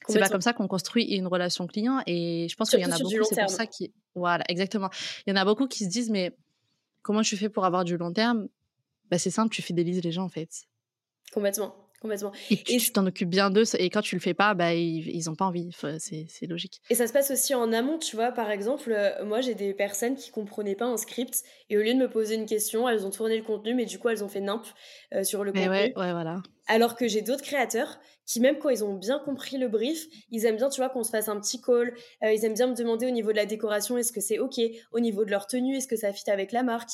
c'est pas comme ça qu'on construit une relation client et je pense qu'il y en a beaucoup, c'est pour ça qui voilà, exactement. Il y en a beaucoup qui se disent mais comment tu fais pour avoir du long terme? Bah, c'est simple, tu fidélises les gens en fait. Complètement. Complètement. Et tu t'en occupes bien d'eux, et quand tu le fais pas, bah, ils n'ont pas envie. c'est logique. Et ça se passe aussi en amont, tu vois. Par exemple, euh, moi, j'ai des personnes qui comprenaient pas un script, et au lieu de me poser une question, elles ont tourné le contenu, mais du coup, elles ont fait nimp euh, sur le contenu. Ouais, ouais, voilà. Alors que j'ai d'autres créateurs qui, même quand ils ont bien compris le brief, ils aiment bien, tu vois, qu'on se fasse un petit call. Euh, ils aiment bien me demander au niveau de la décoration, est-ce que c'est OK? Au niveau de leur tenue, est-ce que ça fit avec la marque?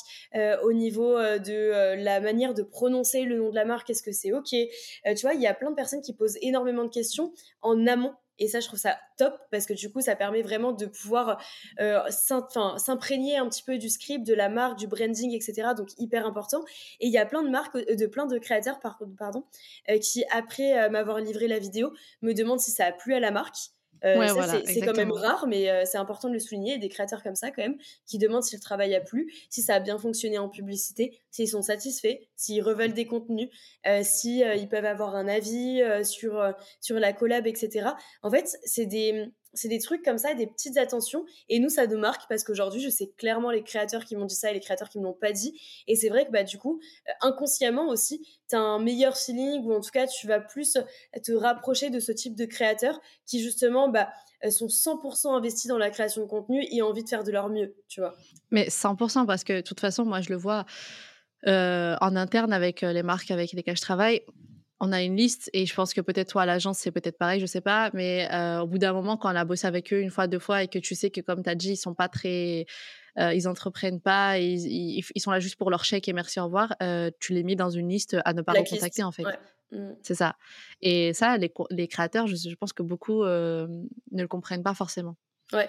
Au niveau de la manière de prononcer le nom de la marque, est-ce que c'est OK? Tu vois, il y a plein de personnes qui posent énormément de questions en amont Et ça, je trouve ça top parce que du coup, ça permet vraiment de pouvoir euh, s'imprégner un petit peu du script, de la marque, du branding, etc. Donc, hyper important. Et il y a plein de marques, euh, de plein de créateurs, pardon, euh, qui, après m'avoir livré la vidéo, me demandent si ça a plu à la marque. Euh, c'est quand même rare, mais euh, c'est important de le souligner. Des créateurs comme ça, quand même, qui demandent si le travail a plu, si ça a bien fonctionné en publicité, s'ils sont satisfaits, s'ils reveulent des contenus, euh, si ils peuvent avoir un avis sur sur la collab, etc. En fait, c'est des c'est des trucs comme ça, des petites attentions. Et nous, ça nous marque parce qu'aujourd'hui, je sais clairement les créateurs qui m'ont dit ça et les créateurs qui ne m'ont pas dit. Et c'est vrai que bah, du coup, euh, inconsciemment aussi, tu as un meilleur feeling ou en tout cas, tu vas plus te rapprocher de ce type de créateurs qui justement bah, euh, sont 100% investis dans la création de contenu et ont envie de faire de leur mieux, tu vois. Mais 100% parce que de toute façon, moi, je le vois euh, en interne avec les marques avec lesquelles je travaille on a une liste et je pense que peut-être toi à l'agence c'est peut-être pareil, je sais pas, mais euh, au bout d'un moment quand on a bossé avec eux une fois, deux fois et que tu sais que comme tu as dit, ils sont pas très euh, ils entreprennent pas, ils, ils, sont là juste pour leur chèque et merci au revoir, euh, tu les mets dans une liste à ne pas recontacter en fait. Mmh. C'est ça. Et ça, les, les créateurs, je, je, pense que beaucoup ne le comprennent pas forcément. Ouais.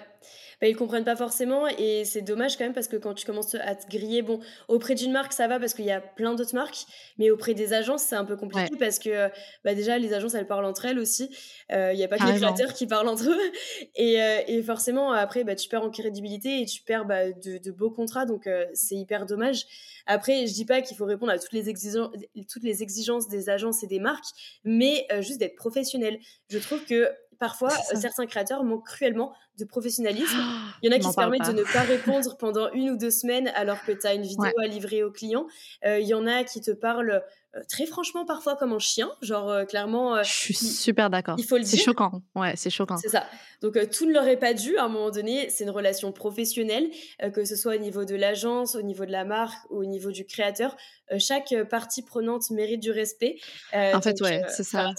Bah, ils comprennent pas forcément et c'est dommage quand même parce que quand tu commences à te griller, bon, auprès d'une marque ça va parce qu'il y a plein d'autres marques, mais auprès des agences c'est un peu compliqué parce que bah, déjà les agences elles parlent entre elles aussi, euh, il n'y a pas que les créateurs qui parlent entre eux et, euh, et forcément après bah, tu perds en crédibilité et tu perds bah, de, de, beaux contrats donc euh, c'est hyper dommage. Après je dis pas qu'il faut répondre à toutes les, exigences, toutes les exigences des agences et des marques, mais juste d'être professionnel. Je trouve que parfois, certains créateurs manquent cruellement de professionnalisme. Il y en a qui se permettent de ne pas répondre pendant une ou deux semaines alors que tu as une vidéo à livrer au client. Euh, il y en a qui te parlent euh, très franchement parfois comme un chien, genre euh, clairement. Je suis super d'accord. Il faut le dire. C'est choquant. Ouais, c'est choquant. C'est ça. Donc tout ne leur est pas dû. À un moment donné, c'est une relation professionnelle, que ce soit au niveau de l'agence, au niveau de la marque ou au niveau du créateur. chaque partie prenante mérite du respect. en fait, ouais, c'est ça.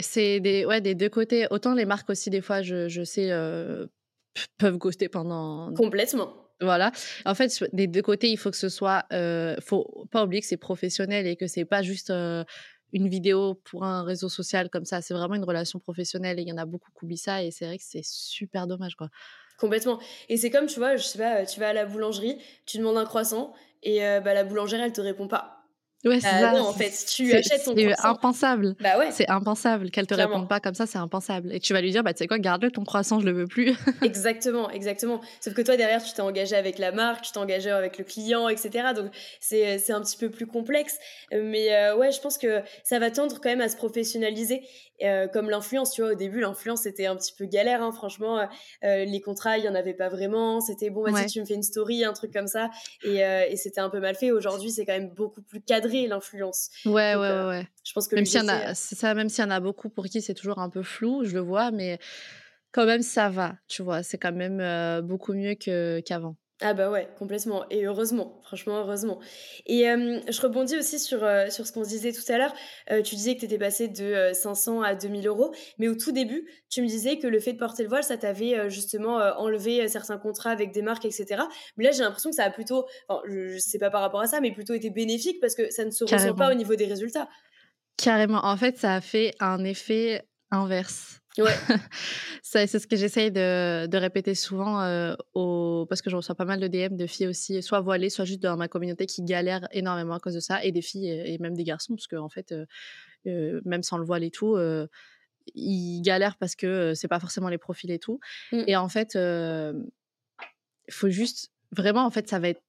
C'est des, ouais, des deux côtés. Autant les marques aussi, des fois, je, je sais, peuvent ghoster pendant. Complètement. Voilà. En fait, des deux côtés, il faut que ce soit. Euh, faut pas oublier que c'est professionnel et que c'est pas juste euh, une vidéo pour un réseau social comme ça. C'est vraiment une relation professionnelle et il y en a beaucoup qui oublient ça et c'est vrai que c'est super dommage, quoi. Complètement. Et c'est comme, tu vois, je sais pas, tu vas à la boulangerie, tu demandes un croissant et euh, bah, la boulangère, elle te répond pas. Ouais, c'est bah ça. en fait, tu achètes ton croissant. C'est impensable. Bah ouais. C'est impensable qu'elle te réponde pas comme ça, c'est impensable. Et tu vas lui dire, bah tu sais quoi, garde-le ton croissant, je le veux plus. exactement, exactement. Sauf que toi derrière, tu t'es engagé avec la marque, tu t'es engagé avec le client, etc. Donc c'est c'est un petit peu plus complexe. Mais euh, ouais, je pense que ça va tendre quand même à se professionnaliser. Euh, comme l'influence, tu vois, au début, l'influence c'était un petit peu galère, hein, franchement. Euh, les contrats, il y en avait pas vraiment. C'était bon, vas-y, tu me fais une story, un truc comme ça. Et, euh, et c'était un peu mal fait. Aujourd'hui, c'est quand même beaucoup plus cadré l'influence. Ouais, ouais, ouais. Je pense que même s'il y en a, ça, même s'il y en a beaucoup pour qui c'est toujours un peu flou, je le vois, mais quand même ça va, tu vois. C'est quand même beaucoup mieux que qu'avant. Ah bah ouais, complètement. Et heureusement, franchement, heureusement. Et je rebondis aussi sur, sur ce qu'on se disait tout à l'heure. tu disais que tu étais passé de 500 à 2000 euros, mais au tout début, tu me disais que le fait de porter le voile, ça t'avait justement enlevé certains contrats avec des marques, etc. Mais là, j'ai l'impression que ça a plutôt, enfin, je, sais pas par rapport à ça, mais plutôt été bénéfique parce que ça ne se ressent pas au niveau des résultats. Carrément. En fait, ça a fait un effet inverse. Ouais. c'est ce que j'essaye de, de, répéter souvent euh, au, parce que je reçois pas mal de DM de filles aussi, soit voilées, soit juste dans ma communauté qui galèrent énormément à cause de ça, et des filles et, même des garçons, parce qu'en en fait, euh, euh, même sans le voile et tout, ils galèrent parce que c'est pas forcément les profils et tout. Mmh. Et en fait, il faut juste, vraiment, en fait, ça va être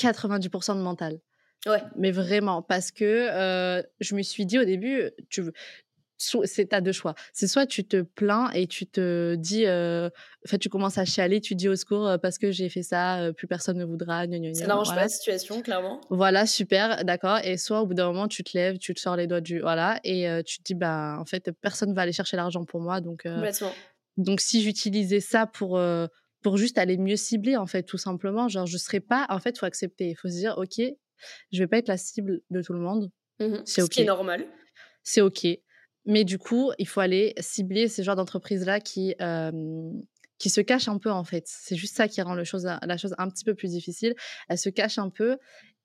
90% de mental. Ouais. Mais vraiment, parce que je me suis dit au début, tu, c'est à deux choix. C'est soit tu te plains et tu te dis, euh, en fait, tu commences à chialer, tu dis au secours euh, parce que j'ai fait ça, euh, plus personne ne voudra. ça n'arrange pas la situation, clairement. Voilà, super, d'accord. Et soit au bout d'un moment, tu te lèves, tu te sors les doigts du. Voilà, et tu te dis, bah, en fait, personne va aller chercher l'argent pour moi. Donc, donc si j'utilisais ça pour. pour juste aller mieux cibler, en fait, tout simplement. Genre, je serais pas. En fait, faut accepter. Il faut se dire, OK, je vais pas être la cible de tout le monde. Mmh c'est OK. Ce qui est normal. C'est OK. Mais du coup, il faut aller cibler ces genres d'entreprises-là qui, qui se cachent un peu, en fait. C'est juste ça qui rend le chose, la chose un petit peu plus difficile. Elles se cachent un peu.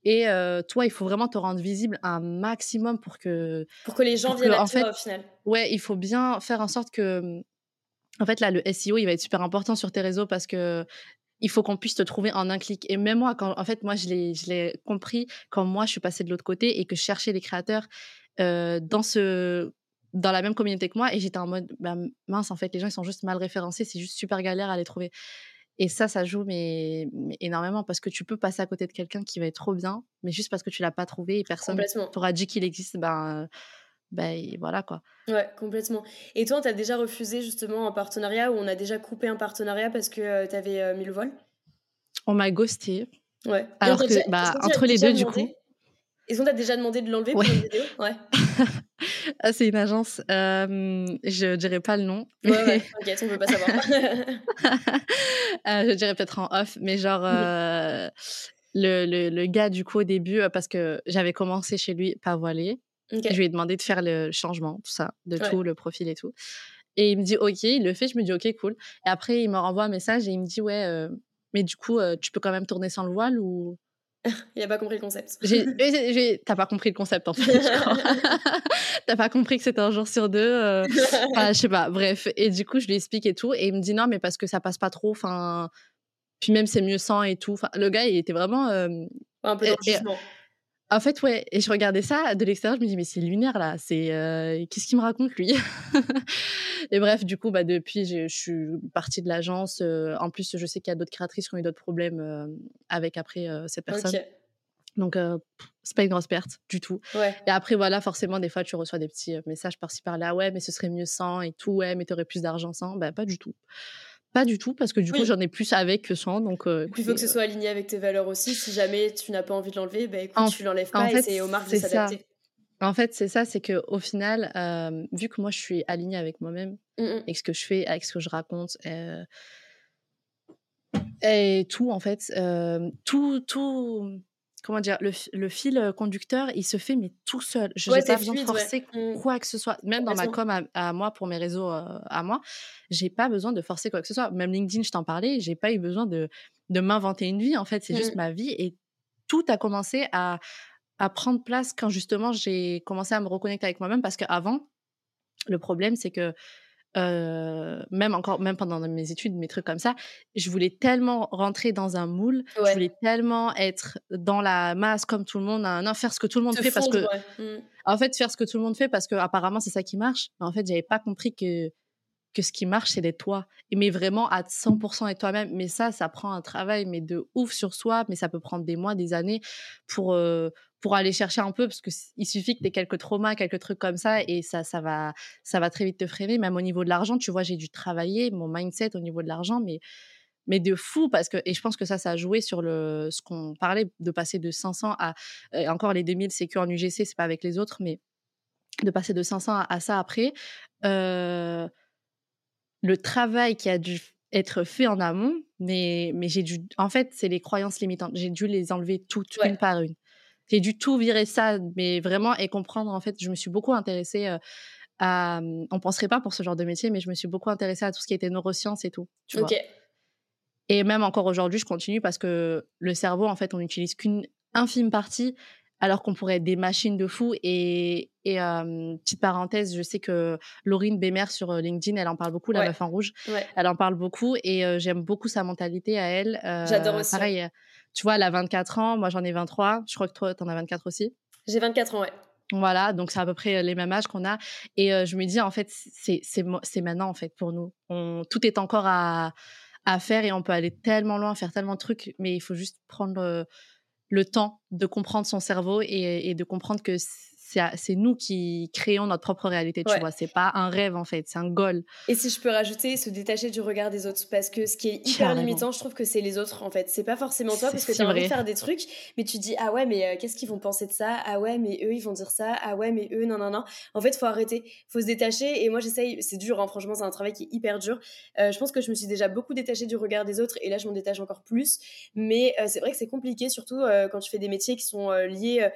Et toi, il faut vraiment te rendre visible un maximum pour que... Pour que les gens viennent à toi, au final. Ouais, il faut bien faire en sorte que En fait, là, le SEO, il va être super important sur tes réseaux parce que il faut qu'on puisse te trouver en un clic. Et même moi, quand, en fait, moi, je l'ai compris quand moi, je suis passée de l'autre côté et que je cherchais les créateurs euh, dans ce dans la même communauté que moi et j'étais en mode bah, mince en fait les gens ils sont juste mal référencés c'est juste super galère à les trouver et ça ça joue mais, énormément parce que tu peux passer à côté de quelqu'un qui va être trop bien mais juste parce que tu l'as pas trouvé et personne t'aura dit qu'il existe ben ben voilà quoi. Ouais, complètement. Et toi, tu as déjà refusé justement un partenariat ou on a déjà coupé un partenariat parce que euh, tu avais euh, mis le voile? On m'a ghosté. Ouais. Alors que, bah, entre les deux, du coup. Est-ce qu'on t'a déjà demandé de l'enlever pour une vidéo? Ouais. ah, c'est une agence. Euh, je dirais pas le nom. Ouais, ouais, on veut pas savoir. je dirais peut-être en off, mais genre. le, le, le, gars, du coup, au début, parce que j'avais commencé chez lui pas voilé, je lui ai demandé de faire le changement, tout ça, de tout, le profil et tout. Et il me dit OK, il le fait. Je me dis OK, cool. Et après, il me renvoie un message et il me dit Ouais, euh, mais du coup, euh, tu peux quand même tourner sans le voile ou. il a pas compris le concept. T'as pas compris le concept en fait. T'as pas compris que c'était un jour sur deux. Euh... je sais pas. Bref. Et du coup, je lui explique et tout. Et il me dit non, mais parce que ça passe pas trop. Enfin, puis même c'est mieux sans et tout. Enfin, le gars, il était vraiment. un peu dans le en fait, ouais, et je regardais ça de l'extérieur, je me dis, mais c'est lunaire là, c'est euh, qu'est-ce qu'il me raconte lui? Et bref, du coup, bah, depuis, je suis partie de l'agence. Euh, en plus, je sais qu'il y a d'autres créatrices qui ont eu d'autres problèmes euh, avec après cette personne. Donc, c'est pas une grosse perte du tout. Et après, voilà, forcément, des fois, tu reçois des petits messages par-ci par-là. Ouais, mais ce serait mieux sans et tout. Ouais, mais tu aurais plus d'argent sans. Ben, pas du tout. Pas du tout, parce que du coup, j'en ai plus avec que sans. Donc, euh, il faut que ce soit aligné avec tes valeurs aussi. Si jamais tu n'as pas envie de l'enlever, bah, écoute, tu l'enlèves pas et c'est aux marques de s'adapter. En fait, c'est ça, c'est que au final, euh, vu que moi je suis alignée avec moi-même mmh, et ce que je fais, avec ce que je raconte, euh, et tout en fait, tout, tout, comment dire, le, fil conducteur, il se fait mais tout seul. Je n'ai pas besoin de forcer mmh. quoi que ce soit. Même dans ma com à, moi, pour mes réseaux à moi, j'ai pas besoin de forcer quoi que ce soit. Même LinkedIn, je t'en parlais, j'ai pas eu besoin de, de m'inventer une vie. En fait, c'est juste mmh. ma vie et tout a commencé à, à prendre place quand justement j'ai commencé à me reconnecter avec moi-même parce qu'avant, le problème, c'est que même encore, même pendant mes études, mes trucs comme ça, je voulais tellement rentrer dans un moule, je voulais tellement être dans la masse comme tout le monde, non, faire ce que tout le monde fait parce que, mmh. en fait, faire ce que tout le monde fait parce que apparemment c'est ça qui marche. Mais en fait, j'avais pas compris que que ce qui marche, c'est d'être toi. Mais vraiment à 100% être toi-même. Mais ça, ça prend un travail, mais de ouf sur soi. Mais ça peut prendre des mois, des années pour, pour aller chercher un peu, parce qu'il suffit que tu aies quelques traumas, quelques trucs comme ça, et ça, ça, va, ça va très vite te freiner. Même au niveau de l'argent, tu vois, j'ai dû travailler mon mindset au niveau de l'argent, mais, mais de fou, parce que, et je pense que ça, ça a joué sur le, ce qu'on parlait, de passer de 500 à, encore les 2000, c'est que en UGC, c'est pas avec les autres, mais de passer de 500 à, ça après. le travail qui a dû être fait en amont, mais, mais j'ai dû, en fait, c'est les croyances limitantes. J'ai dû les enlever toutes, une par une j'ai du tout virer ça, mais vraiment, et comprendre, en fait, je me suis beaucoup intéressée à. On penserait pas pour ce genre de métier, mais je me suis beaucoup intéressée à tout ce qui était neurosciences et tout. Tu vois? Et même encore aujourd'hui, je continue parce que le cerveau, en fait, on n'utilise qu'une infime partie, alors qu'on pourrait être des machines de fou. Et, et petite parenthèse, je sais que Laurine Bémer sur LinkedIn, elle en parle beaucoup, la meuf en rouge. Elle en parle beaucoup et j'aime beaucoup sa mentalité à elle. J'adore aussi. Pareil, tu vois, elle a 24 ans, moi j'en ai 23. Je crois que toi, tu en as 24 aussi. J'ai 24 ans, ouais. Voilà, donc c'est à peu près les mêmes âges qu'on a. Et je me dis, en fait, c'est maintenant, en fait, pour nous. On, tout est encore à, à, faire et on peut aller tellement loin, faire tellement de trucs, mais il faut juste prendre le temps de comprendre son cerveau et, et de comprendre que c'est nous qui créons notre propre réalité, tu vois. C'est pas un rêve, en fait, c'est un goal. Et si je peux rajouter, se détacher du regard des autres, parce que ce qui est hyper limitant, je trouve que c'est les autres, en fait. C'est pas forcément toi, parce que tu as envie de faire des trucs, mais tu dis, ah ouais, mais euh, qu'est-ce qu'ils vont penser de ça? Ah ouais, mais eux, ils vont dire ça? Ah ouais, mais eux, non, non, non. En fait, faut arrêter, faut se détacher. Et moi, j'essaye, c'est dur, hein, franchement, c'est un travail qui est hyper dur. Euh, je pense que je me suis déjà beaucoup détachée du regard des autres, et là, je m'en détache encore plus. Mais euh, c'est vrai que c'est compliqué, surtout quand tu fais des métiers qui sont liés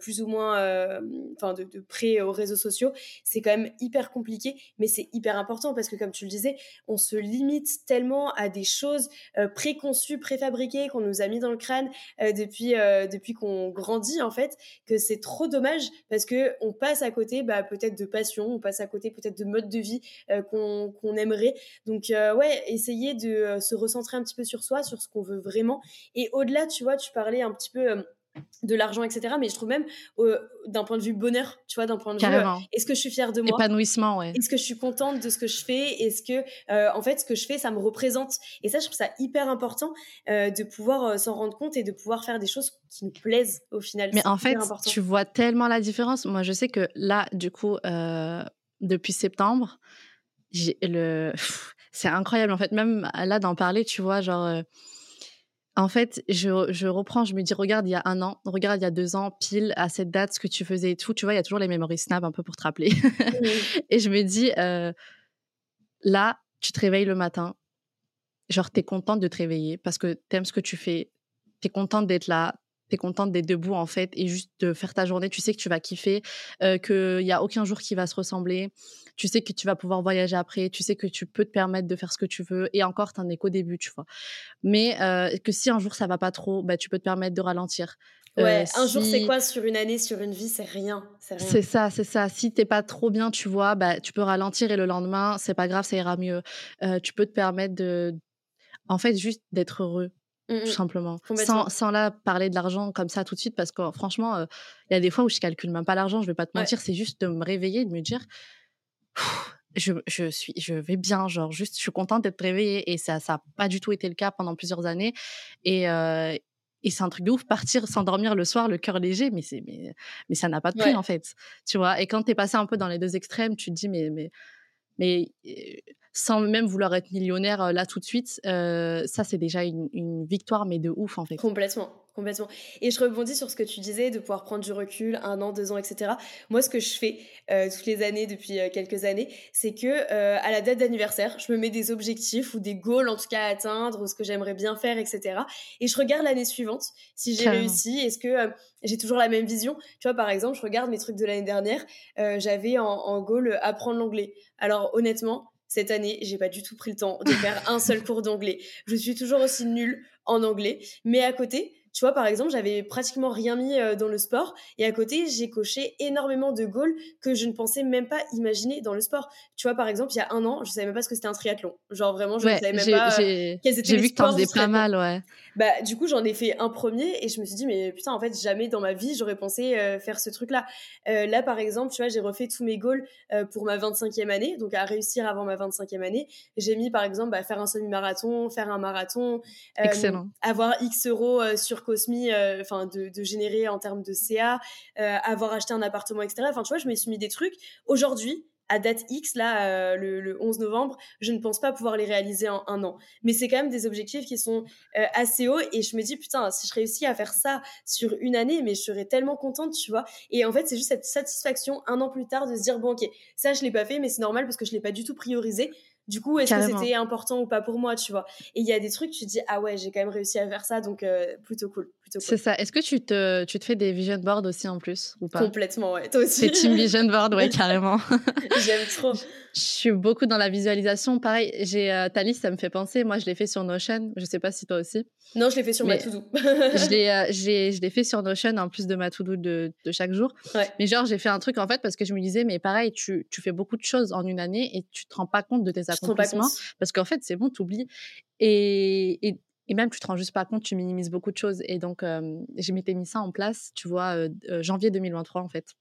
plus ou moins enfin de, près aux réseaux sociaux, c'est quand même hyper compliqué, mais c'est hyper important parce que comme tu le disais, on se limite tellement à des choses préconçues, préfabriquées qu'on nous a mis dans le crâne depuis depuis qu'on grandit en fait, que c'est trop dommage parce que on passe à côté, bah, peut-être de passion, on passe à côté peut-être de mode de vie qu'on aimerait. Donc ouais, essayer de se recentrer un petit peu sur soi, sur ce qu'on veut vraiment. Et au-delà, tu vois, tu parlais un petit peu de l'argent, etc. Mais je trouve même d'un point de vue bonheur, tu vois, d'un point de vue, euh, est-ce que je suis fière de moi? Épanouissement, ouais. Est-ce que je suis contente de ce que je fais? Est-ce que, euh, en fait, ce que je fais, ça me représente? Et ça, je trouve ça hyper important euh, de pouvoir s'en rendre compte et de pouvoir faire des choses qui nous plaisent au final. Mais en fait, tu vois tellement la différence. Moi, je sais que là, du coup, depuis septembre, le... c'est incroyable. En fait, même là, d'en parler, tu vois, genre en fait, je, je, reprends, je me dis, regarde, il y a un an, regarde, il y a deux ans, pile à cette date, ce que tu faisais et tout. Tu vois, il y a toujours les memories snap un peu pour te rappeler. et je me dis, euh, là, tu te réveilles le matin, genre, tu es contente de te réveiller parce que tu aimes ce que tu fais, tu es contente d'être là, tu es contente d'être debout, en fait, et juste de faire ta journée. Tu sais que tu vas kiffer, euh, qu'il n'y a aucun jour qui va se ressembler tu sais que tu vas pouvoir voyager après, tu sais que tu peux te permettre de faire ce que tu veux, et encore, t'en es qu'au début, tu vois. Mais euh, que si un jour ça va pas trop, bah, tu peux te permettre de ralentir. Ouais, euh, un jour c'est quoi sur une année, sur une vie, c'est rien. C'est ça, c'est ça. Si t'es pas trop bien, tu vois, bah, tu peux ralentir et le lendemain, c'est pas grave, ça ira mieux. Tu peux te permettre de, en fait, juste d'être heureux. Mmh tout simplement. Sans, sans, là parler de l'argent comme ça tout de suite, parce que franchement, il y a des fois où je calcule même pas l'argent, je vais pas te mentir, c'est juste de me réveiller, de me dire, je, je, suis, je vais bien, genre juste, je suis contente d'être réveillée et ça, ça n'a pas du tout été le cas pendant plusieurs années. Et, euh, et c'est un truc de ouf, partir, s'endormir le soir, le cœur léger, mais c'est, mais, mais ça n'a pas de prix en fait, tu vois? Et quand tu es passé un peu dans les deux extrêmes, tu te dis mais, mais, mais sans même vouloir être millionnaire euh, là tout de suite, euh, ça c'est déjà une, une victoire, mais de ouf en fait. Complètement complètement. Et je rebondis sur ce que tu disais, de pouvoir prendre du recul, un an, deux ans, etc. Moi, ce que je fais euh, toutes les années, depuis euh, quelques années, c'est que à la date d'anniversaire, je me mets des objectifs ou des goals en tout cas à atteindre, ou ce que j'aimerais bien faire, etc. Et je regarde l'année suivante, si j'ai réussi, est-ce que j'ai toujours la même vision? Tu vois, par exemple, je regarde mes trucs de l'année dernière, j'avais en, en goal apprendre l'anglais. Alors honnêtement, cette année, j'ai pas du tout pris le temps de faire un seul cours d'anglais. Je suis toujours aussi nulle en anglais, mais à côté, tu vois, par exemple, j'avais pratiquement rien mis euh, dans le sport et à côté, j'ai coché énormément de goals que je ne pensais même pas imaginer dans le sport. Tu vois, par exemple, il y a un an, je savais même pas ce que c'était un triathlon. Genre vraiment, je ne savais même pas euh, quels étaient J'ai vu que t'en faisais pas mal, ouais. Bah, du coup, j'en ai fait un premier et je me suis dit, mais putain, en fait, jamais dans ma vie, j'aurais pensé euh, faire ce truc-là. là, par exemple, tu vois, j'ai refait tous mes goals pour ma 25e année, donc à réussir avant ma 25e année. J'ai mis, par exemple, bah, faire un semi-marathon, faire un marathon, Excellent. avoir X euros sur Cosmi, euh, enfin de, générer en termes de CA, euh, avoir acheté un appartement, etc. Enfin, tu vois, je me suis mis des trucs. Aujourd'hui, à date X, là, euh, le, 11 novembre, je ne pense pas pouvoir les réaliser en un an. Mais c'est quand même des objectifs qui sont assez hauts et je me dis, putain, si je réussis à faire ça sur une année, mais je serais tellement contente, tu vois. Et en fait, c'est juste cette satisfaction un an plus tard de se dire, bon, ok, ça, je l'ai pas fait, mais c'est normal parce que je l'ai pas du tout priorisé. Du coup, est-ce que c'était important ou pas pour moi, tu vois? Et il y a des trucs, tu te dis, ah ouais, j'ai quand même réussi à faire ça, donc euh, plutôt cool. C'est ça. Est-ce que tu te, tu te fais des vision boards aussi en plus ou pas? Complètement, ouais. Toi aussi. C'est team vision board, ouais, carrément. J'aime trop. Je suis beaucoup dans la visualisation. Pareil, j'ai euh, ta liste, ça me fait penser. Moi, je l'ai fait sur Notion. Je sais pas si toi aussi. Non, je l'ai fait sur ma to-do. je l'ai, euh, je l'ai fait sur Notion en plus de ma to-do de, de, chaque jour. Mais genre, j'ai fait un truc en fait parce que je me disais, mais pareil, tu, tu fais beaucoup de choses en une année et tu te rends pas compte de tes accomplissements parce qu'en fait, c'est bon, tu oublies. Et, et, et, même, tu te rends juste pas compte, tu minimises beaucoup de choses. Et donc, euh, j'ai m'étais mis ça en place, tu vois, janvier 2023 en fait.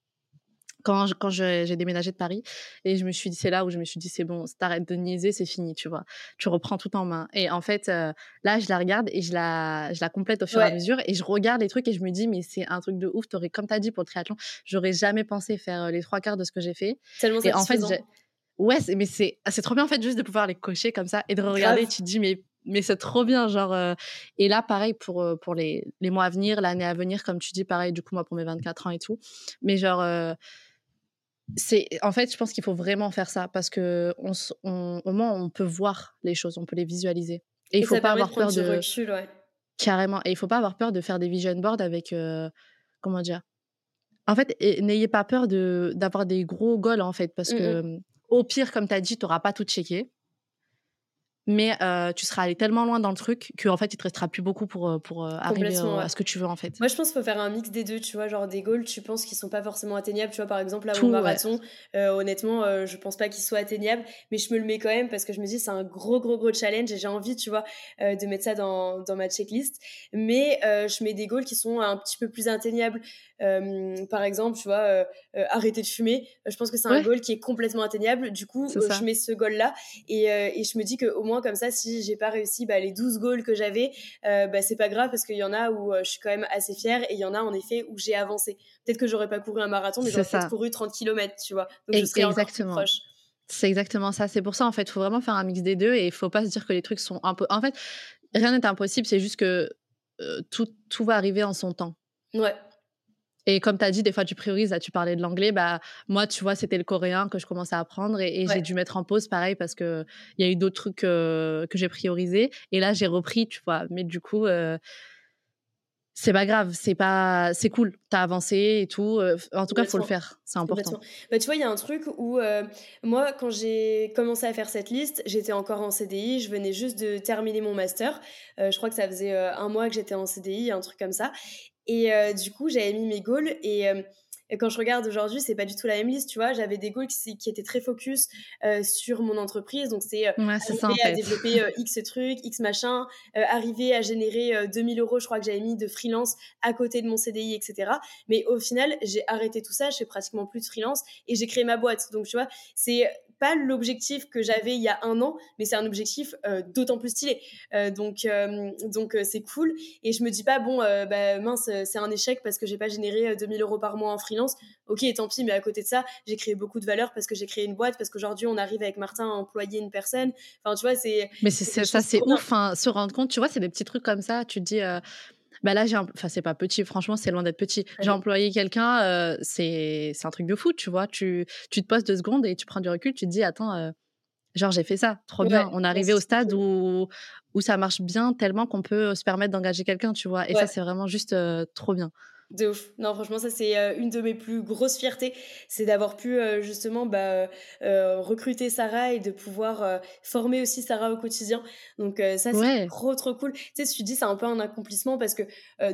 Quand, quand j'ai déménagé de Paris et je me suis dit c'est là où je me suis dit c'est bon t'arrêtes de niaiser c'est fini tu vois. Tu reprends tout en main. Et en fait euh, là je la regarde et je la je la complète au fur et à mesure et je regarde les trucs et je me dis mais c'est un truc de ouf. T'aurais comme t'as dit pour le triathlon j'aurais jamais pensé faire euh, les trois quarts de ce que j'ai fait. Tellement et en fait ouais mais c'est c'est trop bien en fait juste de pouvoir les cocher comme ça et de regarder. Tu te dis mais mais c'est trop bien genre euh, et là pareil pour pour les, les mois à venir l'année à venir comme tu dis pareil du coup moi pour mes 24 ans et tout. Mais genre c'est en fait je pense qu'il faut vraiment faire ça parce que on, au moins on peut voir les choses on peut les visualiser. Et, il faut pas avoir peur de recul, ouais. carrément. Et il faut pas avoir peur de faire des vision boards avec euh, comment dire? En fait, n'ayez pas peur d'avoir des gros goals, en fait, parce mmh que, au pire, comme tu as dit, tu n'auras pas tout checké mais tu seras allé tellement loin dans le truc qu'en fait, il te restera plus beaucoup pour, pour arriver à ce que tu veux, en fait. Moi, je pense qu'il faut faire un mix des deux, tu vois, genre des goals, tu penses qu'ils sont pas forcément atteignables, tu vois, par exemple, là, mon marathon, honnêtement, je pense pas qu'il soit atteignable, mais je me le mets quand même parce que je me dis, c'est un gros, gros, gros challenge et j'ai envie, tu vois, de mettre ça dans, dans ma checklist, mais je mets des goals qui sont un petit peu plus atteignables. Par exemple, tu vois, arrêter de fumer, je pense que c'est un goal qui est complètement atteignable, du coup, je mets ce goal-là et, et je me dis qu'au moins, comme ça, si j'ai pas réussi bah, les 12 goals que j'avais, euh, bah, c'est pas grave parce qu'il y en a où euh, je suis quand même assez fière et il y en a en effet où j'ai avancé. Peut-être que j'aurais pas couru un marathon, mais j'aurais peut-être couru 30 km, tu vois. Donc je serais exactement. proche. C'est exactement ça. C'est pour ça, en fait, il faut vraiment faire un mix des deux et il faut pas se dire que les trucs sont un peu. En fait, rien n'est impossible, c'est juste que euh, tout, tout va arriver en son temps. Ouais. Et comme tu as dit, des fois, tu priorises. Là, tu parlais de l'anglais. Bah, moi, tu vois, c'était le coréen que je commençais à apprendre et, j'ai dû mettre en pause, pareil, parce qu'il y a eu d'autres trucs que j'ai priorisés. Et là, j'ai repris, tu vois. Mais du coup, euh, c'est pas grave. C'est pas, c'est cool. Tu as avancé et tout. Euh, en tout cas, il faut le faire. C'est important. Bah, tu vois, il y a un truc où, euh, moi, quand j'ai commencé à faire cette liste, j'étais encore en CDI. Je venais juste de terminer mon master. je crois que ça faisait un mois que j'étais en CDI, un truc comme ça. Et euh, du coup, j'avais mis mes goals et, euh, quand je regarde aujourd'hui, c'est pas du tout la même liste, tu vois. J'avais des goals qui, qui, étaient très focus euh, sur mon entreprise, donc c'est arriver à développer X trucs, X machin, arriver à générer 2000 euros, je crois que j'avais mis de freelance à côté de mon CDI, etc. Mais au final, j'ai arrêté tout ça, je fais pratiquement plus de freelance et j'ai créé ma boîte. Donc tu vois, c'est pas l'objectif que j'avais il y a un an, mais c'est un objectif euh, d'autant plus stylé. Euh, donc, euh, donc c'est cool. Et je me dis pas, bon, bah, mince, c'est un échec parce que j'ai pas généré 2000 euros par mois en freelance. Ok, tant pis, mais à côté de ça, j'ai créé beaucoup de valeur parce que j'ai créé une boîte, parce qu'aujourd'hui, on arrive avec Martin à employer une personne. Enfin, tu vois, c'est. Mais c'est ça, c'est ouf. Hein, se rendre compte, tu vois, c'est des petits trucs comme ça. Tu te dis bah là, j'ai enfin, c'est pas petit, franchement, c'est loin d'être petit. J'ai employé quelqu'un, euh, c'est un truc de fou, tu vois? Tu, tu te poses deux secondes et tu prends du recul, tu te dis, attends, euh, genre, j'ai fait ça, trop bien. On est arrivé au stade où, où ça marche bien tellement qu'on peut se permettre d'engager quelqu'un, tu vois? Et ça, c'est vraiment juste euh, trop bien. De ouf. Non, franchement, ça, c'est euh, une de mes plus grosses fiertés. C'est d'avoir pu, euh, justement, bah, euh, recruter Sarah et de pouvoir former aussi Sarah au quotidien. Donc, ça, c'est trop, trop cool. Tu sais, tu dis, c'est un peu un accomplissement parce que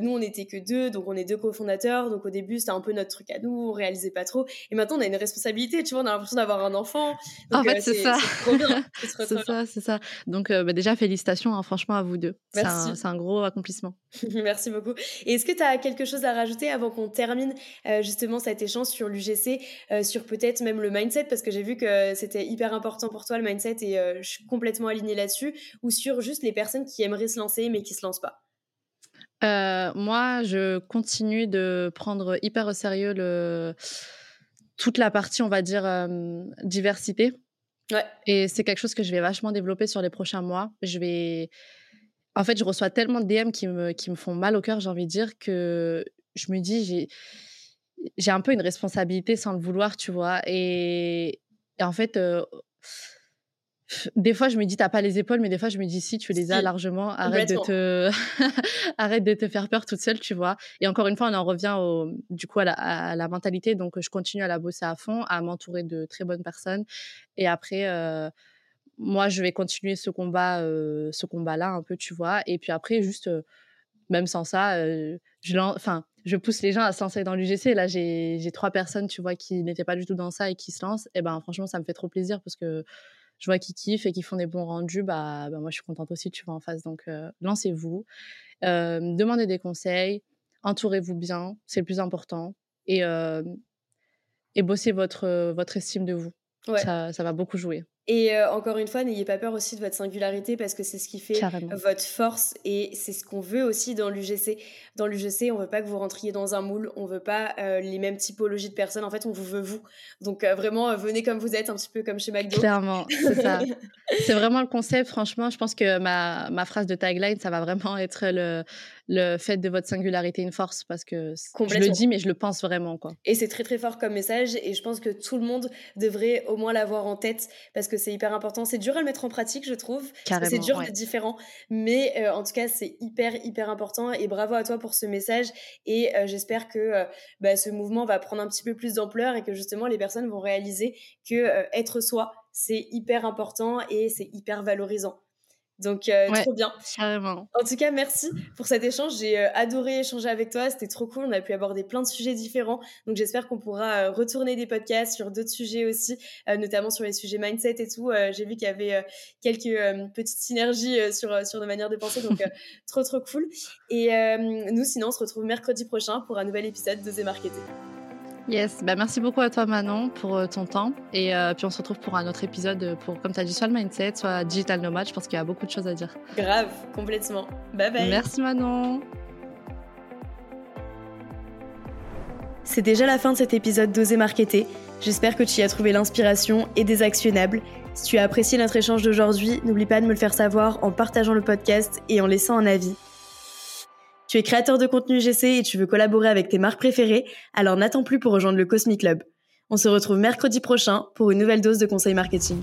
nous, on n'était que deux. Donc, on est deux cofondateurs. Donc, au début, c'était un peu notre truc à nous. On réalisait pas trop. Et maintenant, on a une responsabilité. Tu vois, on a l'impression d'avoir un enfant. en fait, c'est ça. C'est ça, c'est ça. Donc, bah, déjà, félicitations, hein, franchement, à vous deux. C'est un, un, gros accomplissement. Merci beaucoup. Et est-ce que tu as quelque chose à rajouter avant qu'on termine euh, justement cet échange sur l'UGC, euh, sur peut-être même le mindset, parce que j'ai vu que c'était hyper important pour toi le mindset et euh, je suis complètement alignée là-dessus, ou sur juste les personnes qui aimeraient se lancer mais qui se lancent pas? Moi, je continue de prendre hyper au sérieux le... toute la partie, on va dire, diversité. Ouais. Et c'est quelque chose que je vais vachement développer sur les prochains mois. Je vais en fait, je reçois tellement de DM qui me, qui me font mal au cœur, j'ai envie de dire, que je me dis, j'ai, j'ai un peu une responsabilité sans le vouloir, tu vois. Et, en fait, euh, des fois, je me dis, t'as pas les épaules, mais des fois, je me dis, si, tu les as largement. Arrête de, te... Arrête de te faire peur toute seule, tu vois. Et encore une fois, on en revient au, du coup à la, à la mentalité. Donc, je continue à la bosser à fond, à m'entourer de très bonnes personnes. Et après, euh, moi, je vais continuer ce combat, euh, ce combat-là un peu, tu vois. Et puis après, juste, même sans ça, je, enfin, je pousse les gens à se lancer dans l'UGC. Là, j'ai trois personnes, tu vois, qui n'étaient pas du tout dans ça et qui se lancent. Et ben, franchement, ça me fait trop plaisir parce que je vois qu'ils kiffent et qu'ils font des bons rendus. Bah, bah, moi, je suis contente aussi, tu vois, en face. Donc, euh, lancez-vous. Euh, demandez des conseils. Entourez-vous bien. C'est le plus important. Et, euh, et bossez votre, votre estime de vous. Ça, ça va beaucoup jouer. Et euh, encore une fois, n'ayez pas peur aussi de votre singularité parce que c'est ce qui fait votre force et c'est ce qu'on veut aussi dans l'UGC. Dans l'UGC, on veut pas que vous rentriez dans un moule, on veut pas euh, les mêmes typologies de personnes. En fait, on vous veut vous. Donc euh, vraiment, venez comme vous êtes, un petit peu comme chez McDo. Clairement, c'est ça. c'est vraiment le concept. Franchement, je pense que ma, ma phrase de tagline, ça va vraiment être le, le fait de votre singularité une force parce que je le dis, mais je le pense vraiment. Quoi. Et c'est très très fort comme message et je pense que tout le monde devrait au moins l'avoir en tête parce que c'est hyper important. C'est dur à le mettre en pratique, je trouve. C'est dur d'être différent, mais euh, en tout cas, c'est hyper hyper important et bravo à toi pour ce message et euh, j'espère que euh, bah, ce mouvement va prendre un petit peu plus d'ampleur et que justement les personnes vont réaliser que être soi, c'est hyper important et c'est hyper valorisant. Donc, euh, trop bien. Carrément. En tout cas, merci pour cet échange. J'ai euh, adoré échanger avec toi. C'était trop cool. On a pu aborder plein de sujets différents. Donc, j'espère qu'on pourra euh, retourner des podcasts sur d'autres sujets aussi, notamment sur les sujets mindset et tout. J'ai vu qu'il y avait quelques petites synergies sur, sur nos manières de penser. Donc, trop, trop cool. Et nous, sinon, on se retrouve mercredi prochain pour un nouvel épisode de The Marketing. Yes, bah merci beaucoup à toi Manon pour euh, ton temps. Et euh, puis on se retrouve pour un autre épisode pour, comme tu as dit, soit le mindset, soit digital nomade. Je pense qu'il y a beaucoup de choses à dire. Grave, complètement. Bye bye. Merci Manon. C'est déjà la fin de cet épisode d'Oser Marketer. J'espère que tu y as trouvé l'inspiration et des actionnables. Si tu as apprécié notre échange d'aujourd'hui, n'oublie pas de me le faire savoir en partageant le podcast et en laissant un avis. Tu es créateur de contenu GC et tu veux collaborer avec tes marques préférées, alors n'attends plus pour rejoindre le Cosmic Club. On se retrouve mercredi prochain pour une nouvelle dose de conseils marketing.